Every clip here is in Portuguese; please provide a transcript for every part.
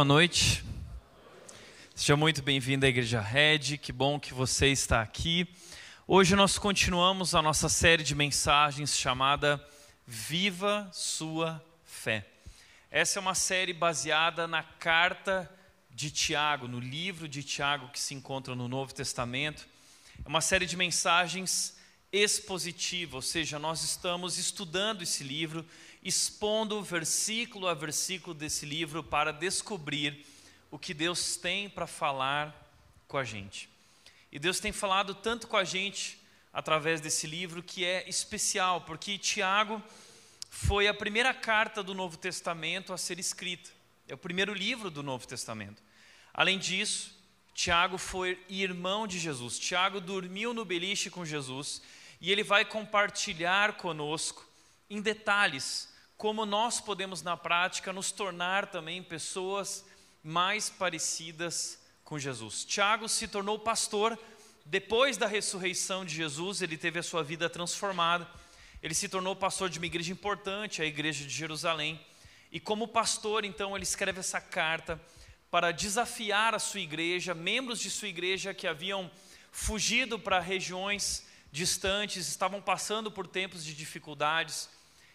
Boa noite. Seja muito bem-vindo à Igreja Red. Que bom que você está aqui. Hoje nós continuamos a nossa série de mensagens chamada Viva Sua Fé. Essa é uma série baseada na carta de Tiago, no livro de Tiago que se encontra no Novo Testamento. É uma série de mensagens expositiva, ou seja, nós estamos estudando esse livro expondo versículo a versículo desse livro para descobrir o que Deus tem para falar com a gente. E Deus tem falado tanto com a gente através desse livro que é especial, porque Tiago foi a primeira carta do Novo Testamento a ser escrita. É o primeiro livro do Novo Testamento. Além disso, Tiago foi irmão de Jesus. Tiago dormiu no beliche com Jesus e ele vai compartilhar conosco em detalhes como nós podemos na prática nos tornar também pessoas mais parecidas com Jesus. Tiago se tornou pastor depois da ressurreição de Jesus, ele teve a sua vida transformada. Ele se tornou pastor de uma igreja importante, a igreja de Jerusalém. E como pastor, então, ele escreve essa carta para desafiar a sua igreja, membros de sua igreja que haviam fugido para regiões distantes, estavam passando por tempos de dificuldades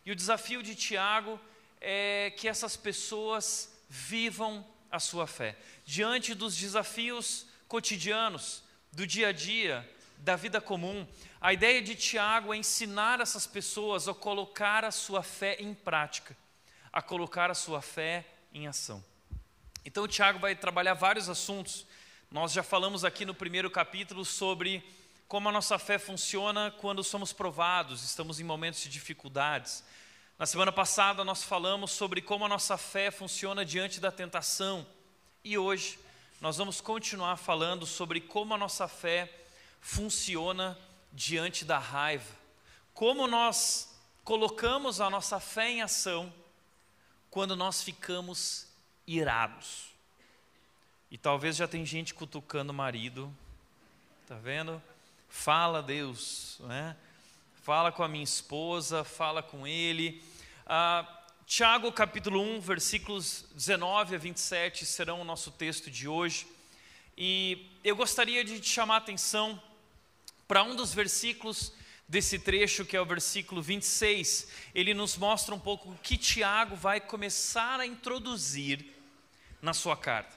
e o desafio de Tiago é que essas pessoas vivam a sua fé. Diante dos desafios cotidianos, do dia a dia, da vida comum, a ideia de Tiago é ensinar essas pessoas a colocar a sua fé em prática, a colocar a sua fé em ação. Então, Tiago vai trabalhar vários assuntos. Nós já falamos aqui no primeiro capítulo sobre como a nossa fé funciona quando somos provados, estamos em momentos de dificuldades. Na semana passada nós falamos sobre como a nossa fé funciona diante da tentação e hoje nós vamos continuar falando sobre como a nossa fé funciona diante da raiva. Como nós colocamos a nossa fé em ação quando nós ficamos irados. E talvez já tem gente cutucando o marido, tá vendo? Fala, Deus, né? Fala com a minha esposa, fala com ele. Ah, Tiago capítulo 1, versículos 19 a 27 serão o nosso texto de hoje. E eu gostaria de te chamar a atenção para um dos versículos desse trecho, que é o versículo 26. Ele nos mostra um pouco o que Tiago vai começar a introduzir na sua carta.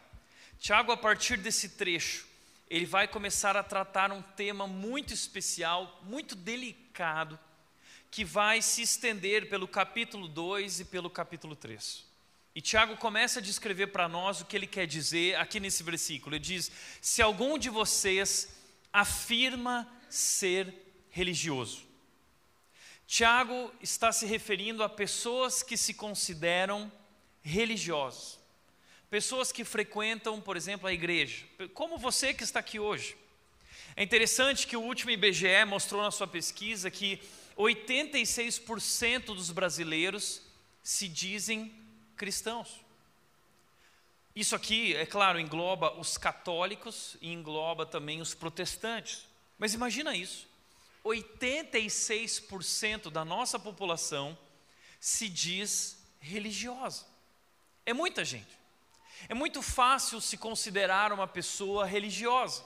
Tiago, a partir desse trecho, ele vai começar a tratar um tema muito especial, muito delicado, que vai se estender pelo capítulo 2 e pelo capítulo 3. E Tiago começa a descrever para nós o que ele quer dizer aqui nesse versículo. Ele diz: Se algum de vocês afirma ser religioso. Tiago está se referindo a pessoas que se consideram religiosas. Pessoas que frequentam, por exemplo, a igreja, como você que está aqui hoje. É interessante que o último IBGE mostrou na sua pesquisa que 86% dos brasileiros se dizem cristãos. Isso aqui, é claro, engloba os católicos e engloba também os protestantes. Mas imagina isso: 86% da nossa população se diz religiosa. É muita gente. É muito fácil se considerar uma pessoa religiosa.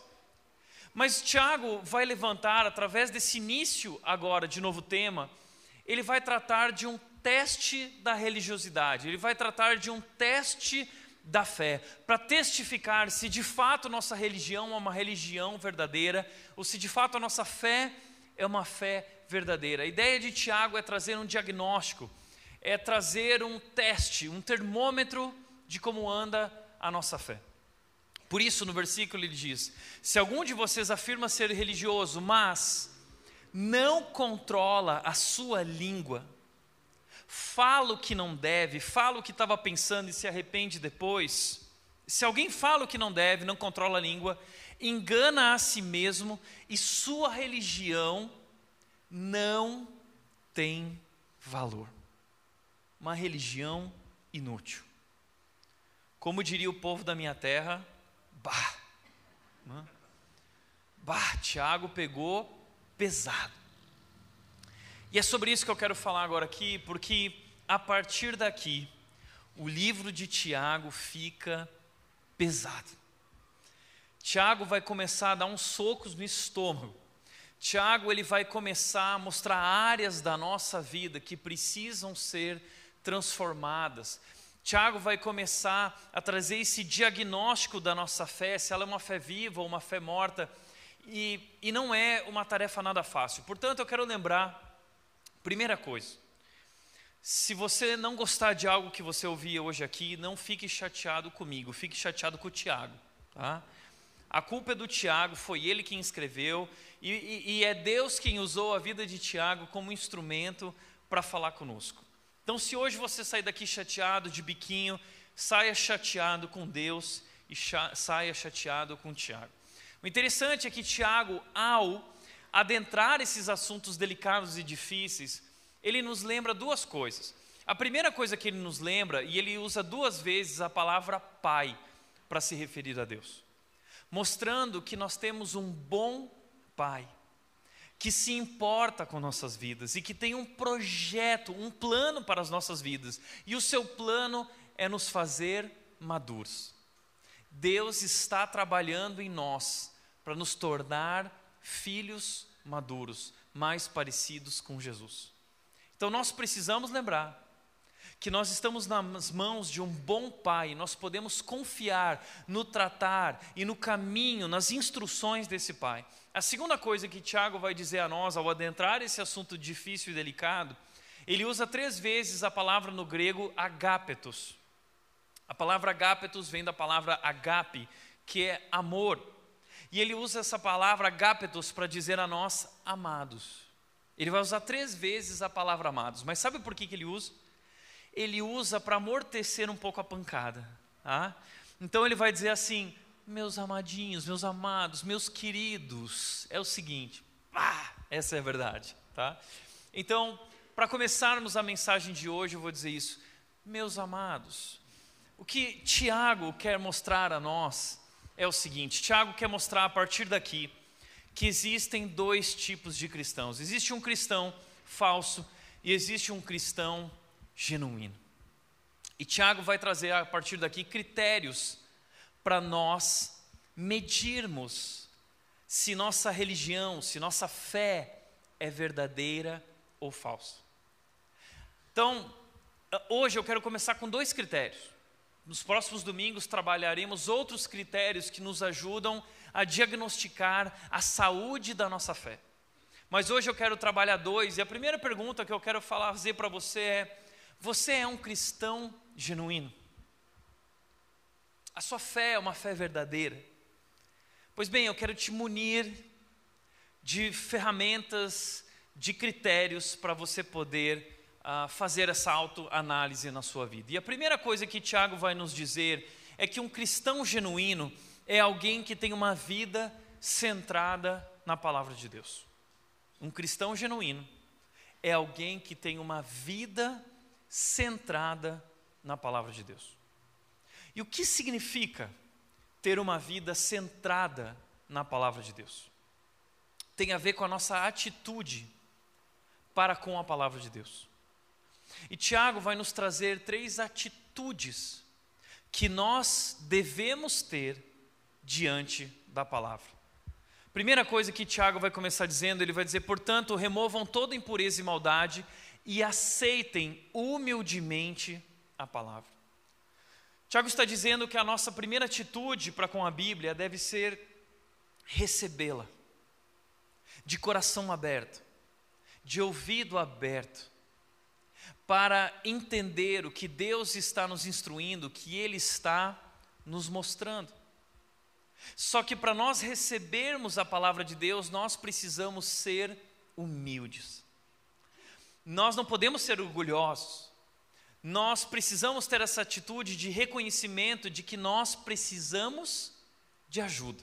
Mas Tiago vai levantar, através desse início agora de novo tema, ele vai tratar de um teste da religiosidade, ele vai tratar de um teste da fé, para testificar se de fato nossa religião é uma religião verdadeira, ou se de fato a nossa fé é uma fé verdadeira. A ideia de Tiago é trazer um diagnóstico, é trazer um teste, um termômetro de como anda a nossa fé. Por isso, no versículo ele diz: Se algum de vocês afirma ser religioso, mas não controla a sua língua, fala o que não deve, fala o que estava pensando e se arrepende depois. Se alguém fala o que não deve, não controla a língua, engana a si mesmo e sua religião não tem valor. Uma religião inútil. Como diria o povo da minha terra, bah, bah, Tiago pegou pesado. E é sobre isso que eu quero falar agora aqui, porque a partir daqui, o livro de Tiago fica pesado. Tiago vai começar a dar uns socos no estômago. Tiago ele vai começar a mostrar áreas da nossa vida que precisam ser transformadas. Tiago vai começar a trazer esse diagnóstico da nossa fé, se ela é uma fé viva ou uma fé morta, e, e não é uma tarefa nada fácil. Portanto, eu quero lembrar, primeira coisa, se você não gostar de algo que você ouvia hoje aqui, não fique chateado comigo, fique chateado com o Tiago. Tá? A culpa é do Tiago, foi ele quem escreveu, e, e, e é Deus quem usou a vida de Tiago como instrumento para falar conosco. Então, se hoje você sair daqui chateado, de biquinho, saia chateado com Deus e saia chateado com Tiago. O interessante é que Tiago, ao adentrar esses assuntos delicados e difíceis, ele nos lembra duas coisas. A primeira coisa que ele nos lembra, e ele usa duas vezes a palavra pai para se referir a Deus, mostrando que nós temos um bom pai que se importa com nossas vidas e que tem um projeto, um plano para as nossas vidas. E o seu plano é nos fazer maduros. Deus está trabalhando em nós para nos tornar filhos maduros, mais parecidos com Jesus. Então nós precisamos lembrar que nós estamos nas mãos de um bom Pai, nós podemos confiar no tratar e no caminho, nas instruções desse Pai. A segunda coisa que Tiago vai dizer a nós ao adentrar esse assunto difícil e delicado, ele usa três vezes a palavra no grego agapetos. A palavra agapetos vem da palavra agape, que é amor. E ele usa essa palavra agapetos para dizer a nós amados. Ele vai usar três vezes a palavra amados, mas sabe por que, que ele usa? ele usa para amortecer um pouco a pancada. Tá? Então ele vai dizer assim: meus amadinhos, meus amados, meus queridos, é o seguinte, ah, essa é a verdade. Tá? Então, para começarmos a mensagem de hoje, eu vou dizer isso, meus amados, o que Tiago quer mostrar a nós é o seguinte: Tiago quer mostrar a partir daqui que existem dois tipos de cristãos. Existe um cristão falso e existe um cristão genuíno. E Tiago vai trazer a partir daqui critérios para nós medirmos se nossa religião, se nossa fé é verdadeira ou falsa. Então, hoje eu quero começar com dois critérios. Nos próximos domingos trabalharemos outros critérios que nos ajudam a diagnosticar a saúde da nossa fé. Mas hoje eu quero trabalhar dois, e a primeira pergunta que eu quero fazer para você é: você é um cristão genuíno? A sua fé é uma fé verdadeira? Pois bem, eu quero te munir de ferramentas, de critérios para você poder uh, fazer essa autoanálise na sua vida. E a primeira coisa que Tiago vai nos dizer é que um cristão genuíno é alguém que tem uma vida centrada na palavra de Deus. Um cristão genuíno é alguém que tem uma vida centrada na palavra de Deus. E o que significa ter uma vida centrada na palavra de Deus? Tem a ver com a nossa atitude para com a palavra de Deus. E Tiago vai nos trazer três atitudes que nós devemos ter diante da palavra. Primeira coisa que Tiago vai começar dizendo, ele vai dizer: portanto, removam toda impureza e maldade e aceitem humildemente a palavra. Tiago está dizendo que a nossa primeira atitude para com a Bíblia deve ser recebê-la, de coração aberto, de ouvido aberto, para entender o que Deus está nos instruindo, o que Ele está nos mostrando. Só que para nós recebermos a palavra de Deus, nós precisamos ser humildes. Nós não podemos ser orgulhosos. Nós precisamos ter essa atitude de reconhecimento de que nós precisamos de ajuda.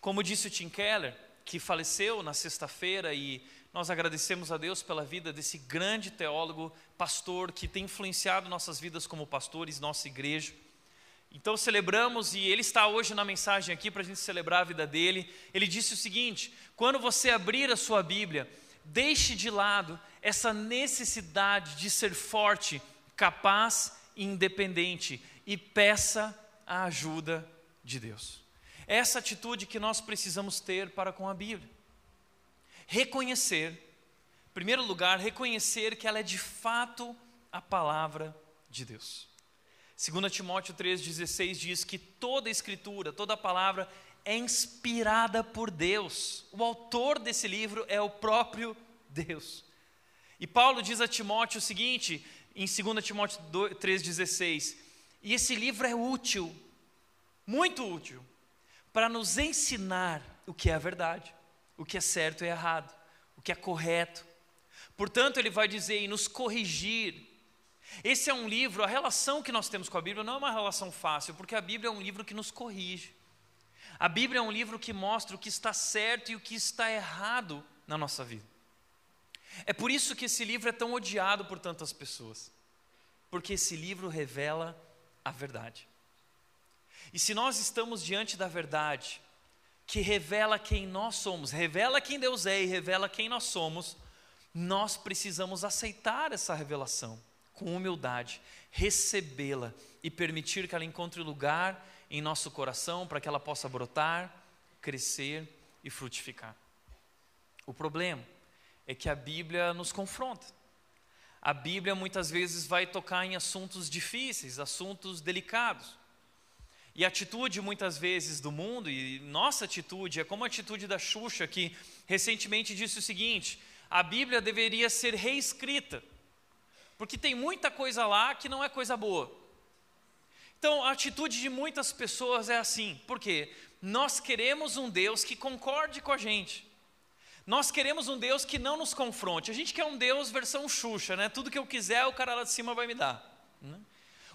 Como disse o Tim Keller, que faleceu na sexta-feira e nós agradecemos a Deus pela vida desse grande teólogo, pastor que tem influenciado nossas vidas como pastores, nossa igreja. Então celebramos, e ele está hoje na mensagem aqui para a gente celebrar a vida dele. Ele disse o seguinte: quando você abrir a sua Bíblia, deixe de lado essa necessidade de ser forte, capaz e independente e peça a ajuda de Deus. Essa atitude que nós precisamos ter para com a Bíblia. Reconhecer, em primeiro lugar, reconhecer que ela é de fato a palavra de Deus. 2 Timóteo 3,16 diz que toda escritura, toda palavra é inspirada por Deus. O autor desse livro é o próprio Deus. E Paulo diz a Timóteo o seguinte, em 2 Timóteo 3,16: E esse livro é útil, muito útil, para nos ensinar o que é a verdade, o que é certo e errado, o que é correto. Portanto, ele vai dizer, e nos corrigir, esse é um livro, a relação que nós temos com a Bíblia não é uma relação fácil, porque a Bíblia é um livro que nos corrige. A Bíblia é um livro que mostra o que está certo e o que está errado na nossa vida. É por isso que esse livro é tão odiado por tantas pessoas, porque esse livro revela a verdade. E se nós estamos diante da verdade, que revela quem nós somos, revela quem Deus é e revela quem nós somos, nós precisamos aceitar essa revelação com humildade, recebê-la e permitir que ela encontre lugar em nosso coração para que ela possa brotar, crescer e frutificar. O problema é que a Bíblia nos confronta. A Bíblia muitas vezes vai tocar em assuntos difíceis, assuntos delicados. E a atitude muitas vezes do mundo, e nossa atitude, é como a atitude da Xuxa, que recentemente disse o seguinte: a Bíblia deveria ser reescrita porque tem muita coisa lá que não é coisa boa. Então, a atitude de muitas pessoas é assim, porque nós queremos um Deus que concorde com a gente. Nós queremos um Deus que não nos confronte. A gente quer um Deus versão Xuxa, né? Tudo que eu quiser, o cara lá de cima vai me dar. Né?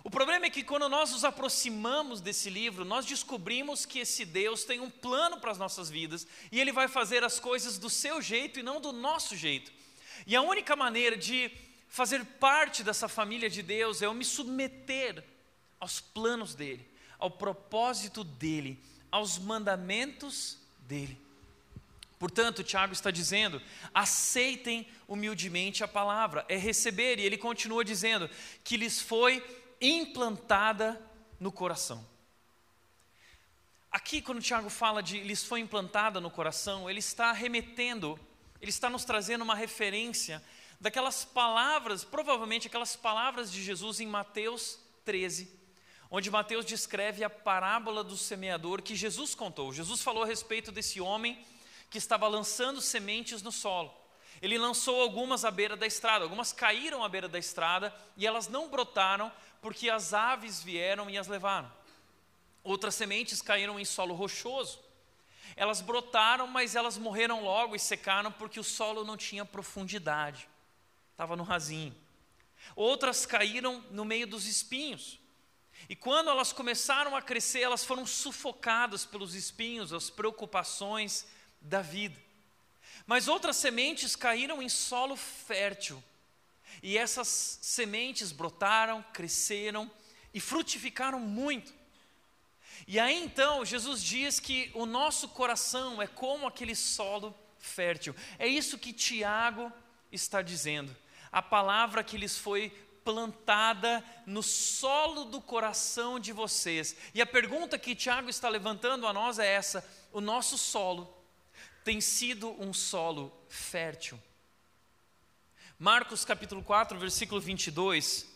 O problema é que quando nós nos aproximamos desse livro, nós descobrimos que esse Deus tem um plano para as nossas vidas e ele vai fazer as coisas do seu jeito e não do nosso jeito. E a única maneira de fazer parte dessa família de Deus é eu me submeter aos planos dele, ao propósito dele, aos mandamentos dele. Portanto, Tiago está dizendo: aceitem humildemente a palavra, é receber, e ele continua dizendo que lhes foi implantada no coração. Aqui, quando Tiago fala de lhes foi implantada no coração, ele está remetendo, ele está nos trazendo uma referência daquelas palavras, provavelmente aquelas palavras de Jesus em Mateus 13, onde Mateus descreve a parábola do semeador que Jesus contou. Jesus falou a respeito desse homem que estava lançando sementes no solo. Ele lançou algumas à beira da estrada, algumas caíram à beira da estrada e elas não brotaram porque as aves vieram e as levaram. Outras sementes caíram em solo rochoso. Elas brotaram, mas elas morreram logo e secaram porque o solo não tinha profundidade estava no rasinho. Outras caíram no meio dos espinhos. E quando elas começaram a crescer, elas foram sufocadas pelos espinhos, as preocupações da vida. Mas outras sementes caíram em solo fértil. E essas sementes brotaram, cresceram e frutificaram muito. E aí então, Jesus diz que o nosso coração é como aquele solo fértil. É isso que Tiago está dizendo a palavra que lhes foi plantada no solo do coração de vocês. E a pergunta que Tiago está levantando a nós é essa: o nosso solo tem sido um solo fértil? Marcos capítulo 4, versículo 22,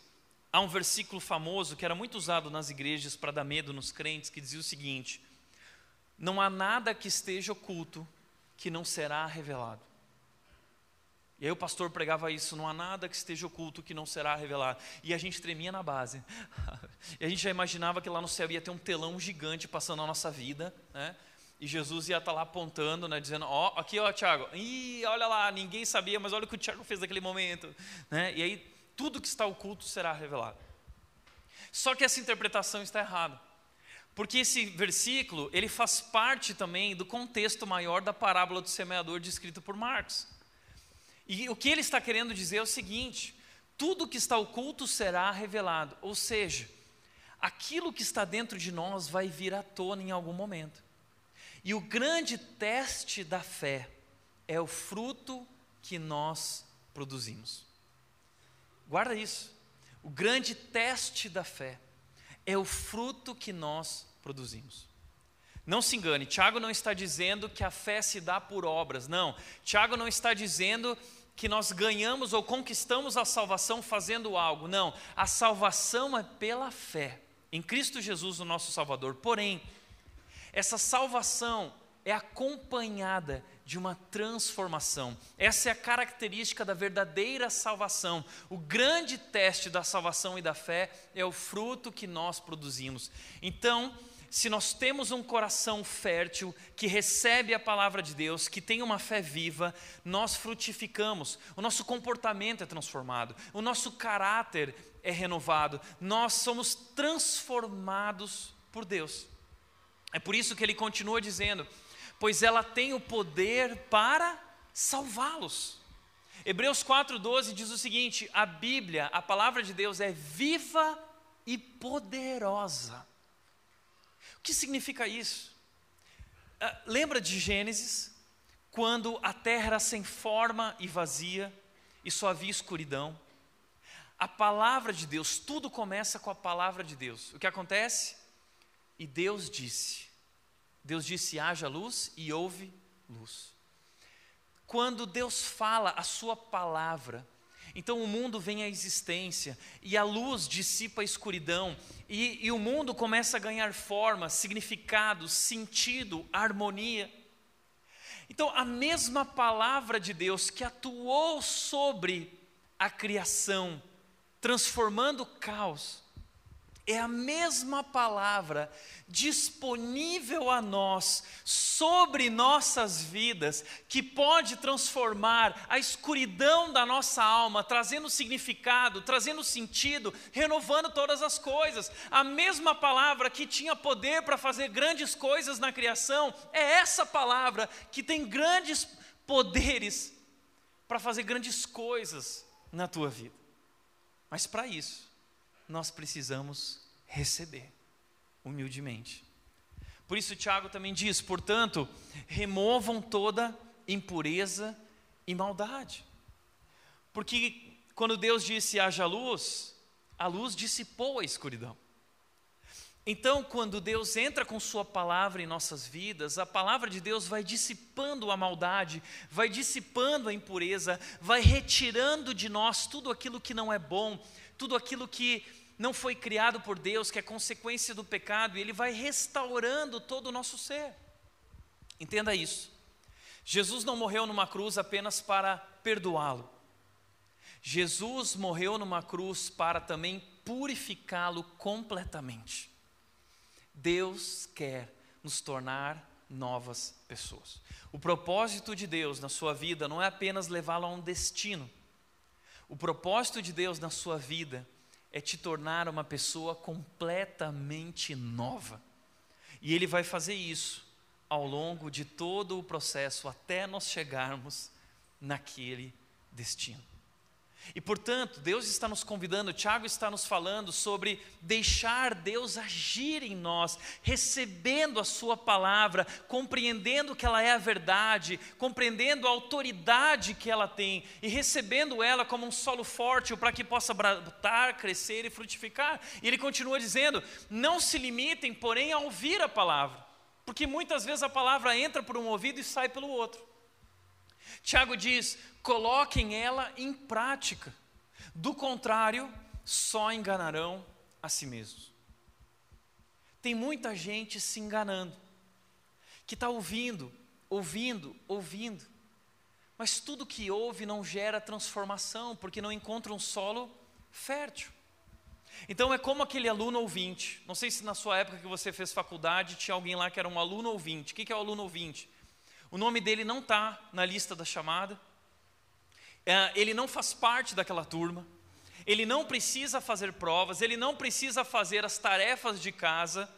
há um versículo famoso que era muito usado nas igrejas para dar medo nos crentes, que dizia o seguinte: Não há nada que esteja oculto que não será revelado. E aí o pastor pregava isso, não há nada que esteja oculto que não será revelado. E a gente tremia na base. e a gente já imaginava que lá no céu ia ter um telão gigante passando na nossa vida, né? E Jesus ia estar lá apontando, né, dizendo, ó, oh, aqui ó, Tiago, ih, olha lá, ninguém sabia, mas olha o que o Tiago fez naquele momento, né? E aí tudo que está oculto será revelado. Só que essa interpretação está errada. Porque esse versículo, ele faz parte também do contexto maior da parábola do semeador descrita por Marcos. E o que ele está querendo dizer é o seguinte: tudo que está oculto será revelado, ou seja, aquilo que está dentro de nós vai vir à tona em algum momento. E o grande teste da fé é o fruto que nós produzimos. Guarda isso. O grande teste da fé é o fruto que nós produzimos. Não se engane, Tiago não está dizendo que a fé se dá por obras, não. Tiago não está dizendo que nós ganhamos ou conquistamos a salvação fazendo algo, não. A salvação é pela fé em Cristo Jesus, o nosso Salvador. Porém, essa salvação é acompanhada de uma transformação. Essa é a característica da verdadeira salvação. O grande teste da salvação e da fé é o fruto que nós produzimos. Então, se nós temos um coração fértil, que recebe a palavra de Deus, que tem uma fé viva, nós frutificamos, o nosso comportamento é transformado, o nosso caráter é renovado, nós somos transformados por Deus. É por isso que ele continua dizendo: pois ela tem o poder para salvá-los. Hebreus 4,12 diz o seguinte: a Bíblia, a palavra de Deus, é viva e poderosa. O que significa isso? Uh, lembra de Gênesis, quando a terra era sem forma e vazia e só havia escuridão? A palavra de Deus, tudo começa com a palavra de Deus. O que acontece? E Deus disse: Deus disse: haja luz e houve luz. Quando Deus fala a sua palavra, então o mundo vem à existência e a luz dissipa a escuridão e, e o mundo começa a ganhar forma, significado, sentido, harmonia. Então a mesma palavra de Deus que atuou sobre a criação, transformando o caos, é a mesma palavra disponível a nós, sobre nossas vidas, que pode transformar a escuridão da nossa alma, trazendo significado, trazendo sentido, renovando todas as coisas. A mesma palavra que tinha poder para fazer grandes coisas na criação, é essa palavra que tem grandes poderes para fazer grandes coisas na tua vida. Mas para isso, nós precisamos receber humildemente. Por isso, Tiago também diz: portanto, removam toda impureza e maldade. Porque quando Deus disse haja luz, a luz dissipou a escuridão. Então, quando Deus entra com Sua palavra em nossas vidas, a palavra de Deus vai dissipando a maldade, vai dissipando a impureza, vai retirando de nós tudo aquilo que não é bom, tudo aquilo que não foi criado por Deus, que é consequência do pecado, e Ele vai restaurando todo o nosso ser. Entenda isso. Jesus não morreu numa cruz apenas para perdoá-lo. Jesus morreu numa cruz para também purificá-lo completamente. Deus quer nos tornar novas pessoas. O propósito de Deus na sua vida não é apenas levá-lo a um destino. O propósito de Deus na sua vida é te tornar uma pessoa completamente nova. E Ele vai fazer isso ao longo de todo o processo até nós chegarmos naquele destino. E portanto, Deus está nos convidando, Tiago está nos falando sobre deixar Deus agir em nós, recebendo a Sua palavra, compreendendo que ela é a verdade, compreendendo a autoridade que ela tem e recebendo ela como um solo fértil para que possa brotar, crescer e frutificar. E ele continua dizendo: não se limitem, porém, a ouvir a palavra, porque muitas vezes a palavra entra por um ouvido e sai pelo outro. Tiago diz: coloquem ela em prática, do contrário, só enganarão a si mesmos. Tem muita gente se enganando, que está ouvindo, ouvindo, ouvindo, mas tudo que ouve não gera transformação, porque não encontra um solo fértil. Então é como aquele aluno ouvinte. Não sei se na sua época que você fez faculdade tinha alguém lá que era um aluno ouvinte. O que é o aluno ouvinte? O nome dele não está na lista da chamada, é, ele não faz parte daquela turma, ele não precisa fazer provas, ele não precisa fazer as tarefas de casa,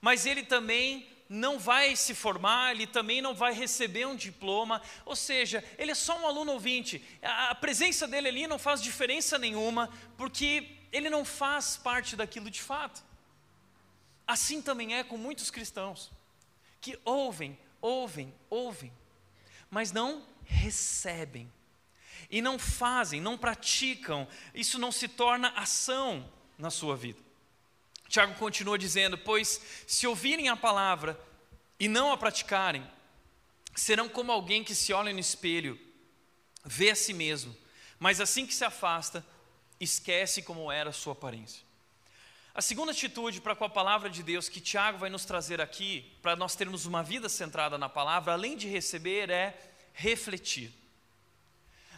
mas ele também não vai se formar, ele também não vai receber um diploma, ou seja, ele é só um aluno ouvinte. A presença dele ali não faz diferença nenhuma, porque ele não faz parte daquilo de fato. Assim também é com muitos cristãos que ouvem, ouvem, ouvem, mas não recebem e não fazem, não praticam, isso não se torna ação na sua vida. Tiago continua dizendo: Pois se ouvirem a palavra e não a praticarem, serão como alguém que se olha no espelho, vê a si mesmo, mas assim que se afasta, esquece como era a sua aparência. A segunda atitude para com a palavra de Deus que Tiago vai nos trazer aqui, para nós termos uma vida centrada na palavra, além de receber, é refletir.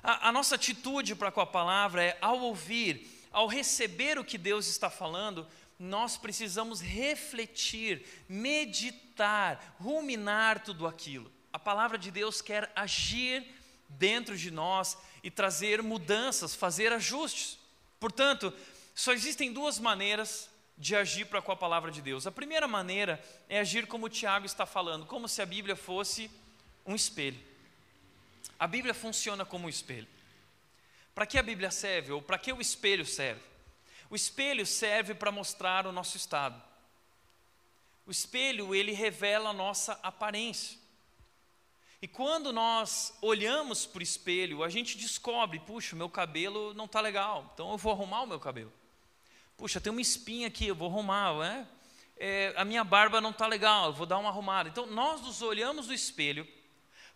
A, a nossa atitude para com a palavra é, ao ouvir, ao receber o que Deus está falando, nós precisamos refletir, meditar, ruminar tudo aquilo. A palavra de Deus quer agir dentro de nós e trazer mudanças, fazer ajustes. Portanto, só existem duas maneiras de agir para com a palavra de Deus. A primeira maneira é agir como o Tiago está falando, como se a Bíblia fosse um espelho. A Bíblia funciona como um espelho. Para que a Bíblia serve ou para que o espelho serve? O espelho serve para mostrar o nosso estado. O espelho, ele revela a nossa aparência. E quando nós olhamos para o espelho, a gente descobre, puxa, meu cabelo não está legal, então eu vou arrumar o meu cabelo. Puxa, tem uma espinha aqui, eu vou arrumar, né? É, a minha barba não está legal, eu vou dar uma arrumada. Então nós nos olhamos no espelho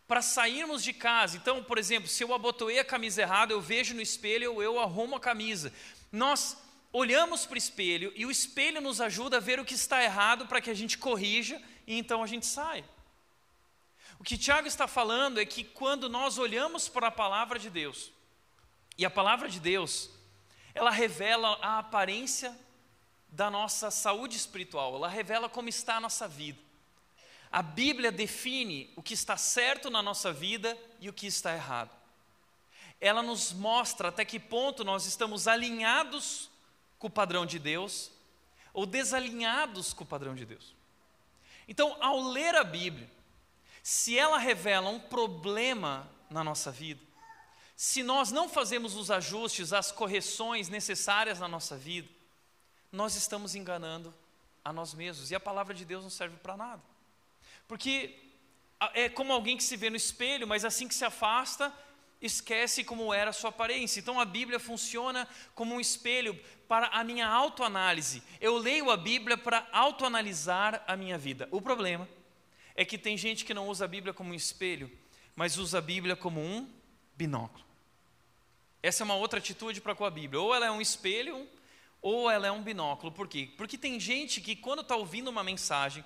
para sairmos de casa. Então, por exemplo, se eu abotoei a camisa errada, eu vejo no espelho, eu, arrumo a camisa. Nós olhamos para o espelho e o espelho nos ajuda a ver o que está errado para que a gente corrija e então a gente sai. O que Tiago está falando é que quando nós olhamos para a palavra de Deus, e a palavra de Deus, ela revela a aparência da nossa saúde espiritual, ela revela como está a nossa vida. A Bíblia define o que está certo na nossa vida e o que está errado. Ela nos mostra até que ponto nós estamos alinhados com o padrão de Deus ou desalinhados com o padrão de Deus. Então, ao ler a Bíblia, se ela revela um problema na nossa vida, se nós não fazemos os ajustes, as correções necessárias na nossa vida, nós estamos enganando a nós mesmos e a palavra de Deus não serve para nada. Porque é como alguém que se vê no espelho, mas assim que se afasta, esquece como era a sua aparência. Então a Bíblia funciona como um espelho para a minha autoanálise. Eu leio a Bíblia para autoanalisar a minha vida. O problema é que tem gente que não usa a Bíblia como um espelho, mas usa a Bíblia como um binóculo. Essa é uma outra atitude para com a Bíblia. Ou ela é um espelho, ou ela é um binóculo. Por quê? Porque tem gente que, quando está ouvindo uma mensagem,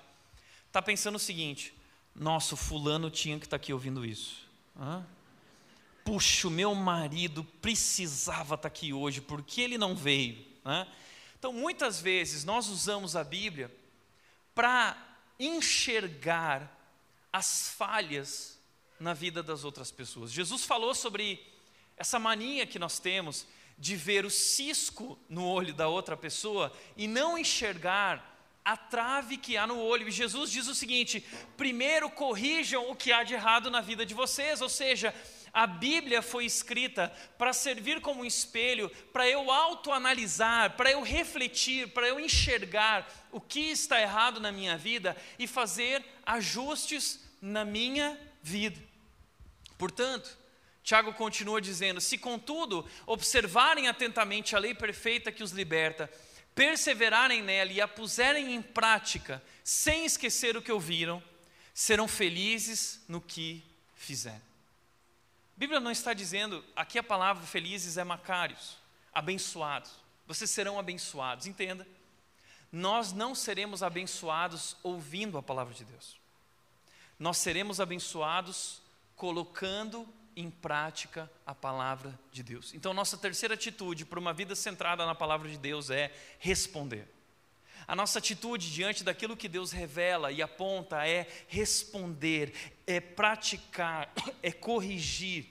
está pensando o seguinte: nossa, fulano tinha que estar tá aqui ouvindo isso. Hã? puxa, o meu marido precisava estar aqui hoje, porque ele não veio? Né? Então, muitas vezes, nós usamos a Bíblia para enxergar as falhas na vida das outras pessoas. Jesus falou sobre essa mania que nós temos de ver o cisco no olho da outra pessoa e não enxergar a trave que há no olho. E Jesus diz o seguinte: primeiro corrijam o que há de errado na vida de vocês, ou seja, a Bíblia foi escrita para servir como um espelho, para eu autoanalisar, para eu refletir, para eu enxergar o que está errado na minha vida e fazer ajustes na minha vida. Portanto, Tiago continua dizendo: se contudo observarem atentamente a lei perfeita que os liberta, perseverarem nela e a puserem em prática, sem esquecer o que ouviram, serão felizes no que fizerem. A Bíblia não está dizendo, aqui a palavra felizes é macários, abençoados. Vocês serão abençoados, entenda. Nós não seremos abençoados ouvindo a palavra de Deus. Nós seremos abençoados colocando em prática a palavra de Deus. Então, nossa terceira atitude para uma vida centrada na palavra de Deus é responder. A nossa atitude diante daquilo que Deus revela e aponta é responder, é praticar, é corrigir,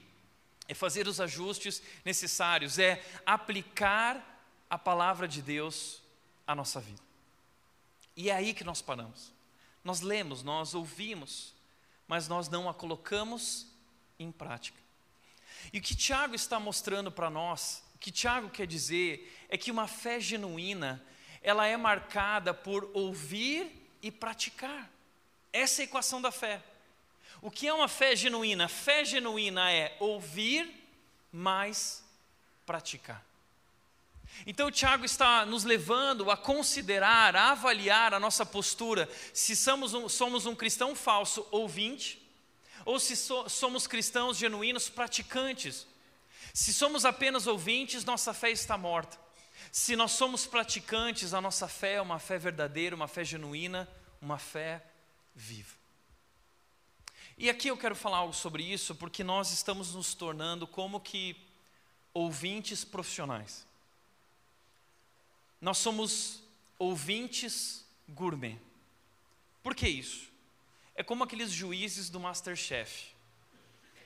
é fazer os ajustes necessários, é aplicar a palavra de Deus à nossa vida. E é aí que nós paramos. Nós lemos, nós ouvimos, mas nós não a colocamos em prática. E o que Tiago está mostrando para nós, o que Tiago quer dizer, é que uma fé genuína, ela é marcada por ouvir e praticar. Essa é a equação da fé. O que é uma fé genuína? Fé genuína é ouvir, mais praticar. Então, o Tiago está nos levando a considerar, a avaliar a nossa postura, se somos um, somos um cristão falso ouvinte, ou se so, somos cristãos genuínos praticantes. Se somos apenas ouvintes, nossa fé está morta. Se nós somos praticantes, a nossa fé é uma fé verdadeira, uma fé genuína, uma fé viva. E aqui eu quero falar algo sobre isso, porque nós estamos nos tornando como que ouvintes profissionais. Nós somos ouvintes gourmet. Por que isso? É como aqueles juízes do Masterchef.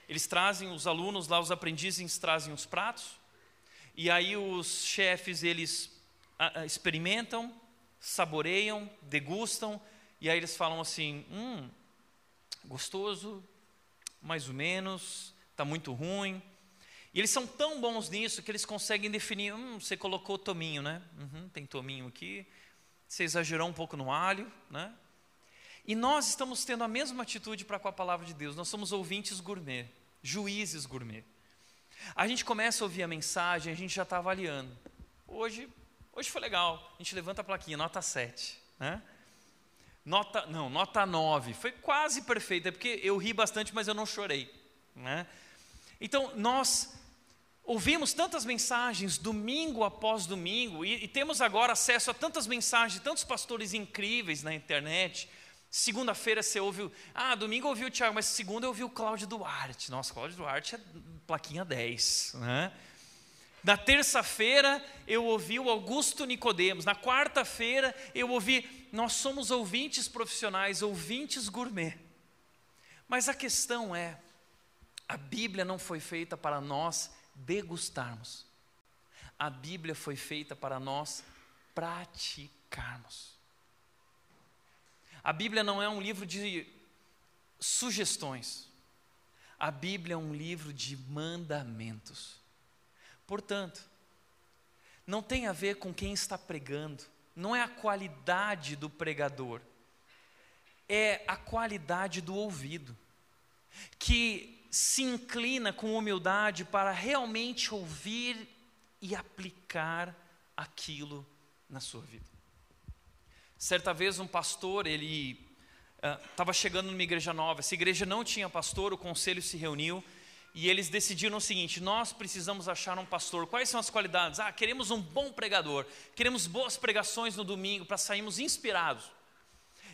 Eles trazem os alunos lá, os aprendizes trazem os pratos, e aí os chefes eles experimentam, saboreiam, degustam, e aí eles falam assim: hum, gostoso, mais ou menos, está muito ruim. E eles são tão bons nisso que eles conseguem definir: hum, você colocou tominho, né? Uhum, tem tominho aqui. Você exagerou um pouco no alho, né? E nós estamos tendo a mesma atitude para com a palavra de Deus. Nós somos ouvintes gourmet, juízes gourmet. A gente começa a ouvir a mensagem, a gente já está avaliando. Hoje, hoje foi legal. A gente levanta a plaquinha, nota 7, né? Nota, não, nota 9. Foi quase perfeita, é porque eu ri bastante, mas eu não chorei, né? Então, nós ouvimos tantas mensagens domingo após domingo e, e temos agora acesso a tantas mensagens, tantos pastores incríveis na internet, Segunda-feira você ouviu, ah, domingo eu ouvi o Tiago, mas segunda eu ouvi o Cláudio Duarte. Nossa, Cláudio Duarte é plaquinha 10, né? Na terça-feira eu ouvi o Augusto Nicodemos. Na quarta-feira eu ouvi, nós somos ouvintes profissionais, ouvintes gourmet. Mas a questão é, a Bíblia não foi feita para nós degustarmos. A Bíblia foi feita para nós praticarmos. A Bíblia não é um livro de sugestões. A Bíblia é um livro de mandamentos. Portanto, não tem a ver com quem está pregando, não é a qualidade do pregador, é a qualidade do ouvido, que se inclina com humildade para realmente ouvir e aplicar aquilo na sua vida. Certa vez um pastor, ele estava uh, chegando numa igreja nova, essa igreja não tinha pastor, o conselho se reuniu e eles decidiram o seguinte: nós precisamos achar um pastor. Quais são as qualidades? Ah, queremos um bom pregador, queremos boas pregações no domingo para sairmos inspirados.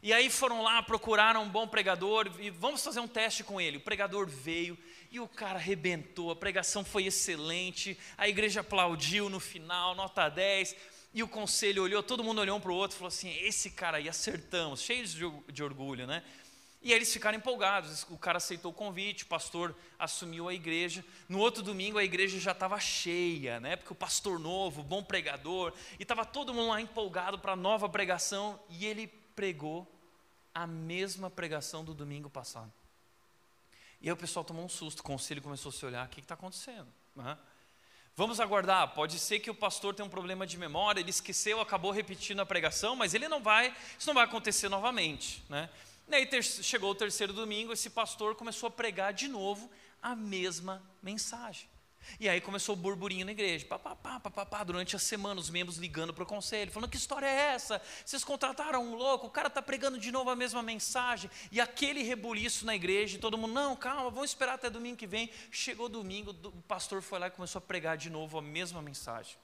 E aí foram lá, procuraram um bom pregador e vamos fazer um teste com ele. O pregador veio e o cara arrebentou, a pregação foi excelente, a igreja aplaudiu no final, nota 10. E o conselho olhou, todo mundo olhou um para o outro e falou assim: esse cara aí acertamos, cheios de, de orgulho, né? E eles ficaram empolgados. O cara aceitou o convite, o pastor assumiu a igreja. No outro domingo a igreja já estava cheia, né? Porque o pastor novo, bom pregador, e estava todo mundo lá empolgado para a nova pregação. E ele pregou a mesma pregação do domingo passado. E aí o pessoal tomou um susto, o conselho começou a se olhar: o que está acontecendo? Uhum. Vamos aguardar. Pode ser que o pastor tenha um problema de memória, ele esqueceu, acabou repetindo a pregação, mas ele não vai, isso não vai acontecer novamente, né? E aí chegou o terceiro domingo, esse pastor começou a pregar de novo a mesma mensagem. E aí começou o burburinho na igreja, pá, pá, pá, pá, pá, durante a semana, os membros ligando para o conselho, falando: que história é essa? Vocês contrataram um louco, o cara está pregando de novo a mesma mensagem, e aquele rebuliço na igreja, e todo mundo, não, calma, vamos esperar até domingo que vem. Chegou domingo, o pastor foi lá e começou a pregar de novo a mesma mensagem.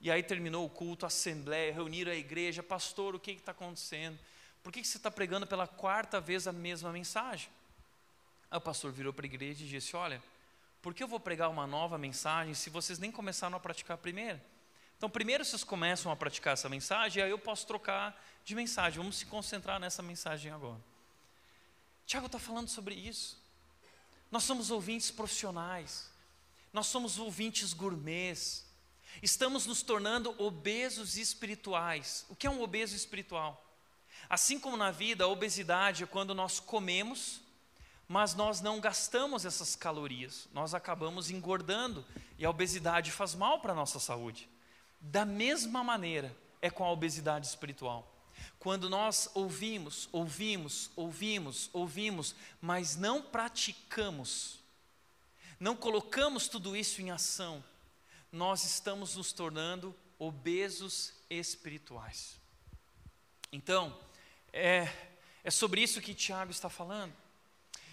E aí terminou o culto, a assembleia, reuniram a igreja, pastor, o que está acontecendo? Por que, que você está pregando pela quarta vez a mesma mensagem? Aí o pastor virou para a igreja e disse: Olha, por que eu vou pregar uma nova mensagem se vocês nem começaram a praticar a primeira? Então, primeiro vocês começam a praticar essa mensagem, aí eu posso trocar de mensagem. Vamos se concentrar nessa mensagem agora. Tiago está falando sobre isso. Nós somos ouvintes profissionais, nós somos ouvintes gourmets, estamos nos tornando obesos espirituais. O que é um obeso espiritual? Assim como na vida, a obesidade é quando nós comemos mas nós não gastamos essas calorias, nós acabamos engordando e a obesidade faz mal para a nossa saúde. Da mesma maneira é com a obesidade espiritual. Quando nós ouvimos, ouvimos, ouvimos, ouvimos, mas não praticamos, não colocamos tudo isso em ação, nós estamos nos tornando obesos espirituais. Então, é, é sobre isso que Tiago está falando.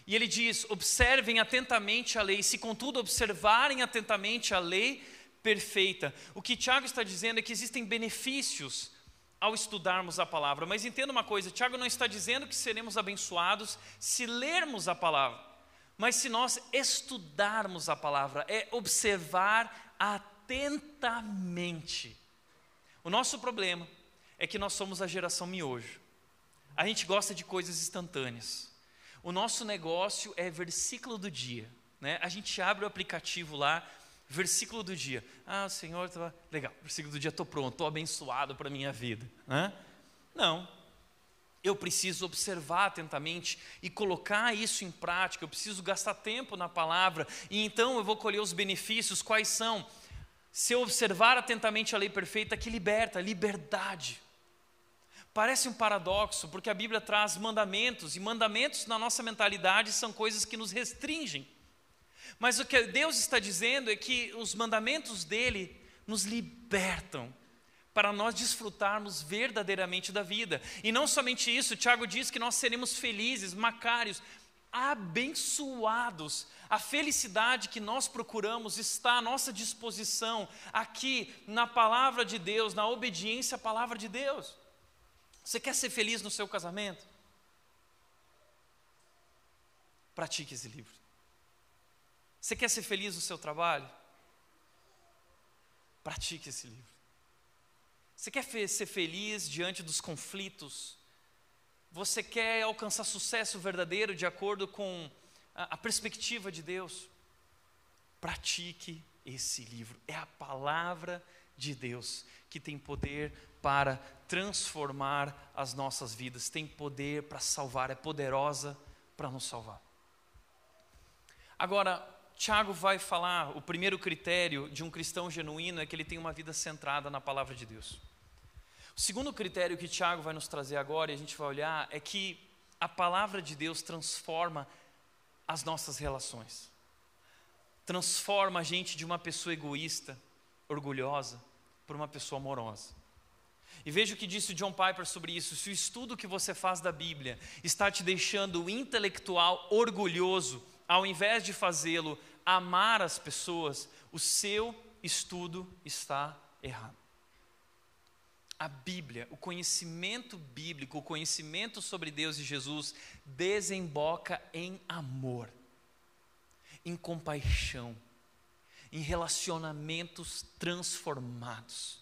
E ele diz: observem atentamente a lei, se contudo observarem atentamente a lei perfeita. O que Tiago está dizendo é que existem benefícios ao estudarmos a palavra. Mas entenda uma coisa: Tiago não está dizendo que seremos abençoados se lermos a palavra, mas se nós estudarmos a palavra, é observar atentamente. O nosso problema é que nós somos a geração miojo. A gente gosta de coisas instantâneas. O nosso negócio é versículo do dia. Né? A gente abre o aplicativo lá, versículo do dia. Ah, o Senhor, tá... legal, versículo do dia, estou pronto, estou abençoado para a minha vida. Né? Não. Eu preciso observar atentamente e colocar isso em prática, eu preciso gastar tempo na palavra, e então eu vou colher os benefícios, quais são? Se eu observar atentamente a lei perfeita que liberta, liberdade. Parece um paradoxo, porque a Bíblia traz mandamentos, e mandamentos na nossa mentalidade são coisas que nos restringem. Mas o que Deus está dizendo é que os mandamentos dele nos libertam para nós desfrutarmos verdadeiramente da vida. E não somente isso, Tiago diz que nós seremos felizes, macários, abençoados. A felicidade que nós procuramos está à nossa disposição aqui na palavra de Deus, na obediência à palavra de Deus. Você quer ser feliz no seu casamento? Pratique esse livro. Você quer ser feliz no seu trabalho? Pratique esse livro. Você quer ser feliz diante dos conflitos? Você quer alcançar sucesso verdadeiro de acordo com a, perspectiva de Deus? Pratique esse livro. É a palavra de Deus que tem poder para transformar as nossas vidas, tem poder para salvar, é poderosa para nos salvar. Agora, Tiago vai falar, o primeiro critério de um cristão genuíno é que ele tem uma vida centrada na palavra de Deus. O segundo critério que Tiago vai nos trazer agora, e a gente vai olhar, é que a palavra de Deus transforma as nossas relações. Transforma a gente de uma pessoa egoísta, orgulhosa, por uma pessoa amorosa. E veja o que disse John Piper sobre isso. Se o estudo que você faz da Bíblia está te deixando intelectual orgulhoso, ao invés de fazê-lo amar as pessoas, o seu estudo está errado. A Bíblia, o conhecimento bíblico, o conhecimento sobre Deus e Jesus, desemboca em amor, em compaixão, em relacionamentos transformados.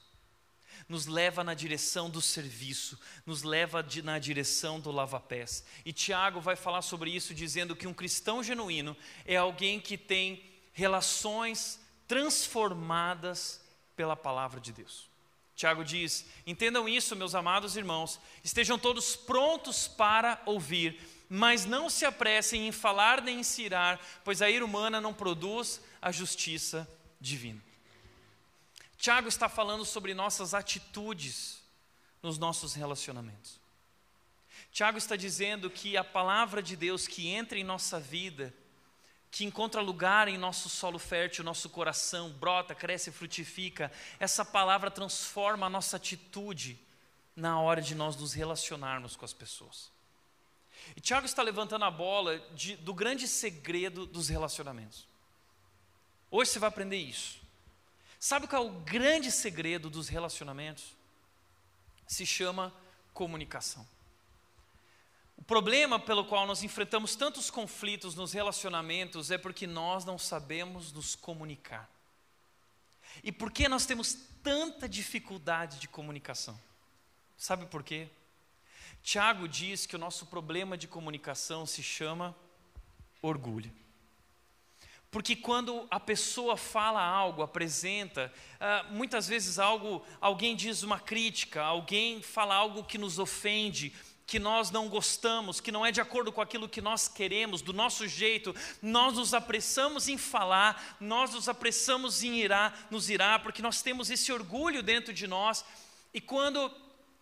Nos leva na direção do serviço, nos leva de, na direção do lava-pés. E Tiago vai falar sobre isso, dizendo que um cristão genuíno é alguém que tem relações transformadas pela palavra de Deus. Tiago diz: entendam isso, meus amados irmãos, estejam todos prontos para ouvir, mas não se apressem em falar nem em pois a ira humana não produz a justiça divina. Tiago está falando sobre nossas atitudes nos nossos relacionamentos. Tiago está dizendo que a palavra de Deus que entra em nossa vida que encontra lugar em nosso solo fértil, nosso coração, brota, cresce, frutifica, essa palavra transforma a nossa atitude na hora de nós nos relacionarmos com as pessoas. E Tiago está levantando a bola de, do grande segredo dos relacionamentos. Hoje você vai aprender isso. Sabe qual é o grande segredo dos relacionamentos? Se chama comunicação. O problema pelo qual nós enfrentamos tantos conflitos nos relacionamentos é porque nós não sabemos nos comunicar. E por que nós temos tanta dificuldade de comunicação? Sabe por quê? Tiago diz que o nosso problema de comunicação se chama orgulho. Porque quando a pessoa fala algo, apresenta, uh, muitas vezes algo, alguém diz uma crítica, alguém fala algo que nos ofende, que nós não gostamos, que não é de acordo com aquilo que nós queremos, do nosso jeito, nós nos apressamos em falar, nós nos apressamos em irá, nos irá, porque nós temos esse orgulho dentro de nós. E quando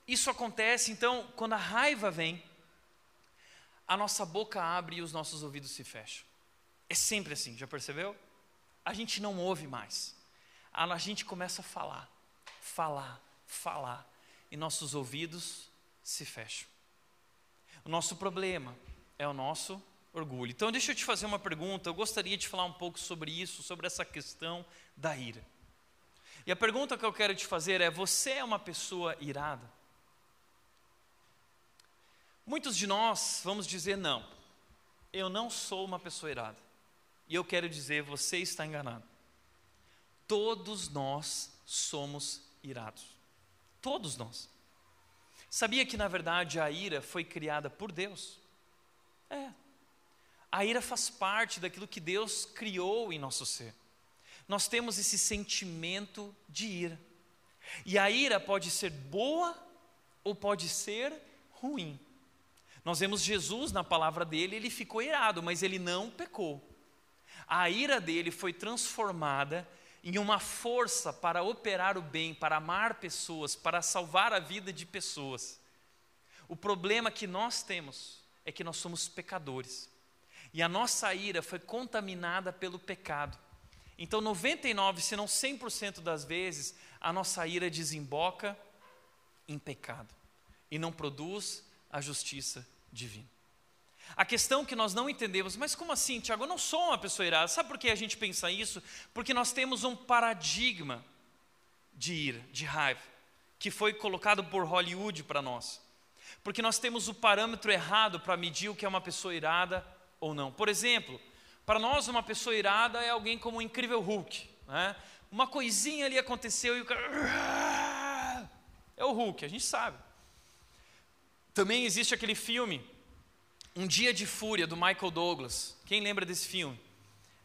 isso acontece, então, quando a raiva vem, a nossa boca abre e os nossos ouvidos se fecham. É sempre assim, já percebeu? A gente não ouve mais. A gente começa a falar, falar, falar, e nossos ouvidos se fecham. O nosso problema é o nosso orgulho. Então, deixa eu te fazer uma pergunta. Eu gostaria de falar um pouco sobre isso, sobre essa questão da ira. E a pergunta que eu quero te fazer é: você é uma pessoa irada? Muitos de nós vamos dizer não, eu não sou uma pessoa irada. E eu quero dizer, você está enganado. Todos nós somos irados. Todos nós. Sabia que na verdade a ira foi criada por Deus? É. A ira faz parte daquilo que Deus criou em nosso ser. Nós temos esse sentimento de ira. E a ira pode ser boa ou pode ser ruim. Nós vemos Jesus na palavra dele, ele ficou irado, mas ele não pecou. A ira dele foi transformada em uma força para operar o bem, para amar pessoas, para salvar a vida de pessoas. O problema que nós temos é que nós somos pecadores. E a nossa ira foi contaminada pelo pecado. Então, 99, se não 100% das vezes, a nossa ira desemboca em pecado e não produz a justiça divino. A questão que nós não entendemos, mas como assim, Tiago? Eu não sou uma pessoa irada. Sabe por que a gente pensa isso? Porque nós temos um paradigma de ira, de raiva, que foi colocado por Hollywood para nós. Porque nós temos o parâmetro errado para medir o que é uma pessoa irada ou não. Por exemplo, para nós, uma pessoa irada é alguém como o incrível Hulk. Né? Uma coisinha ali aconteceu e o cara. É o Hulk, a gente sabe. Também existe aquele filme, Um Dia de Fúria, do Michael Douglas. Quem lembra desse filme?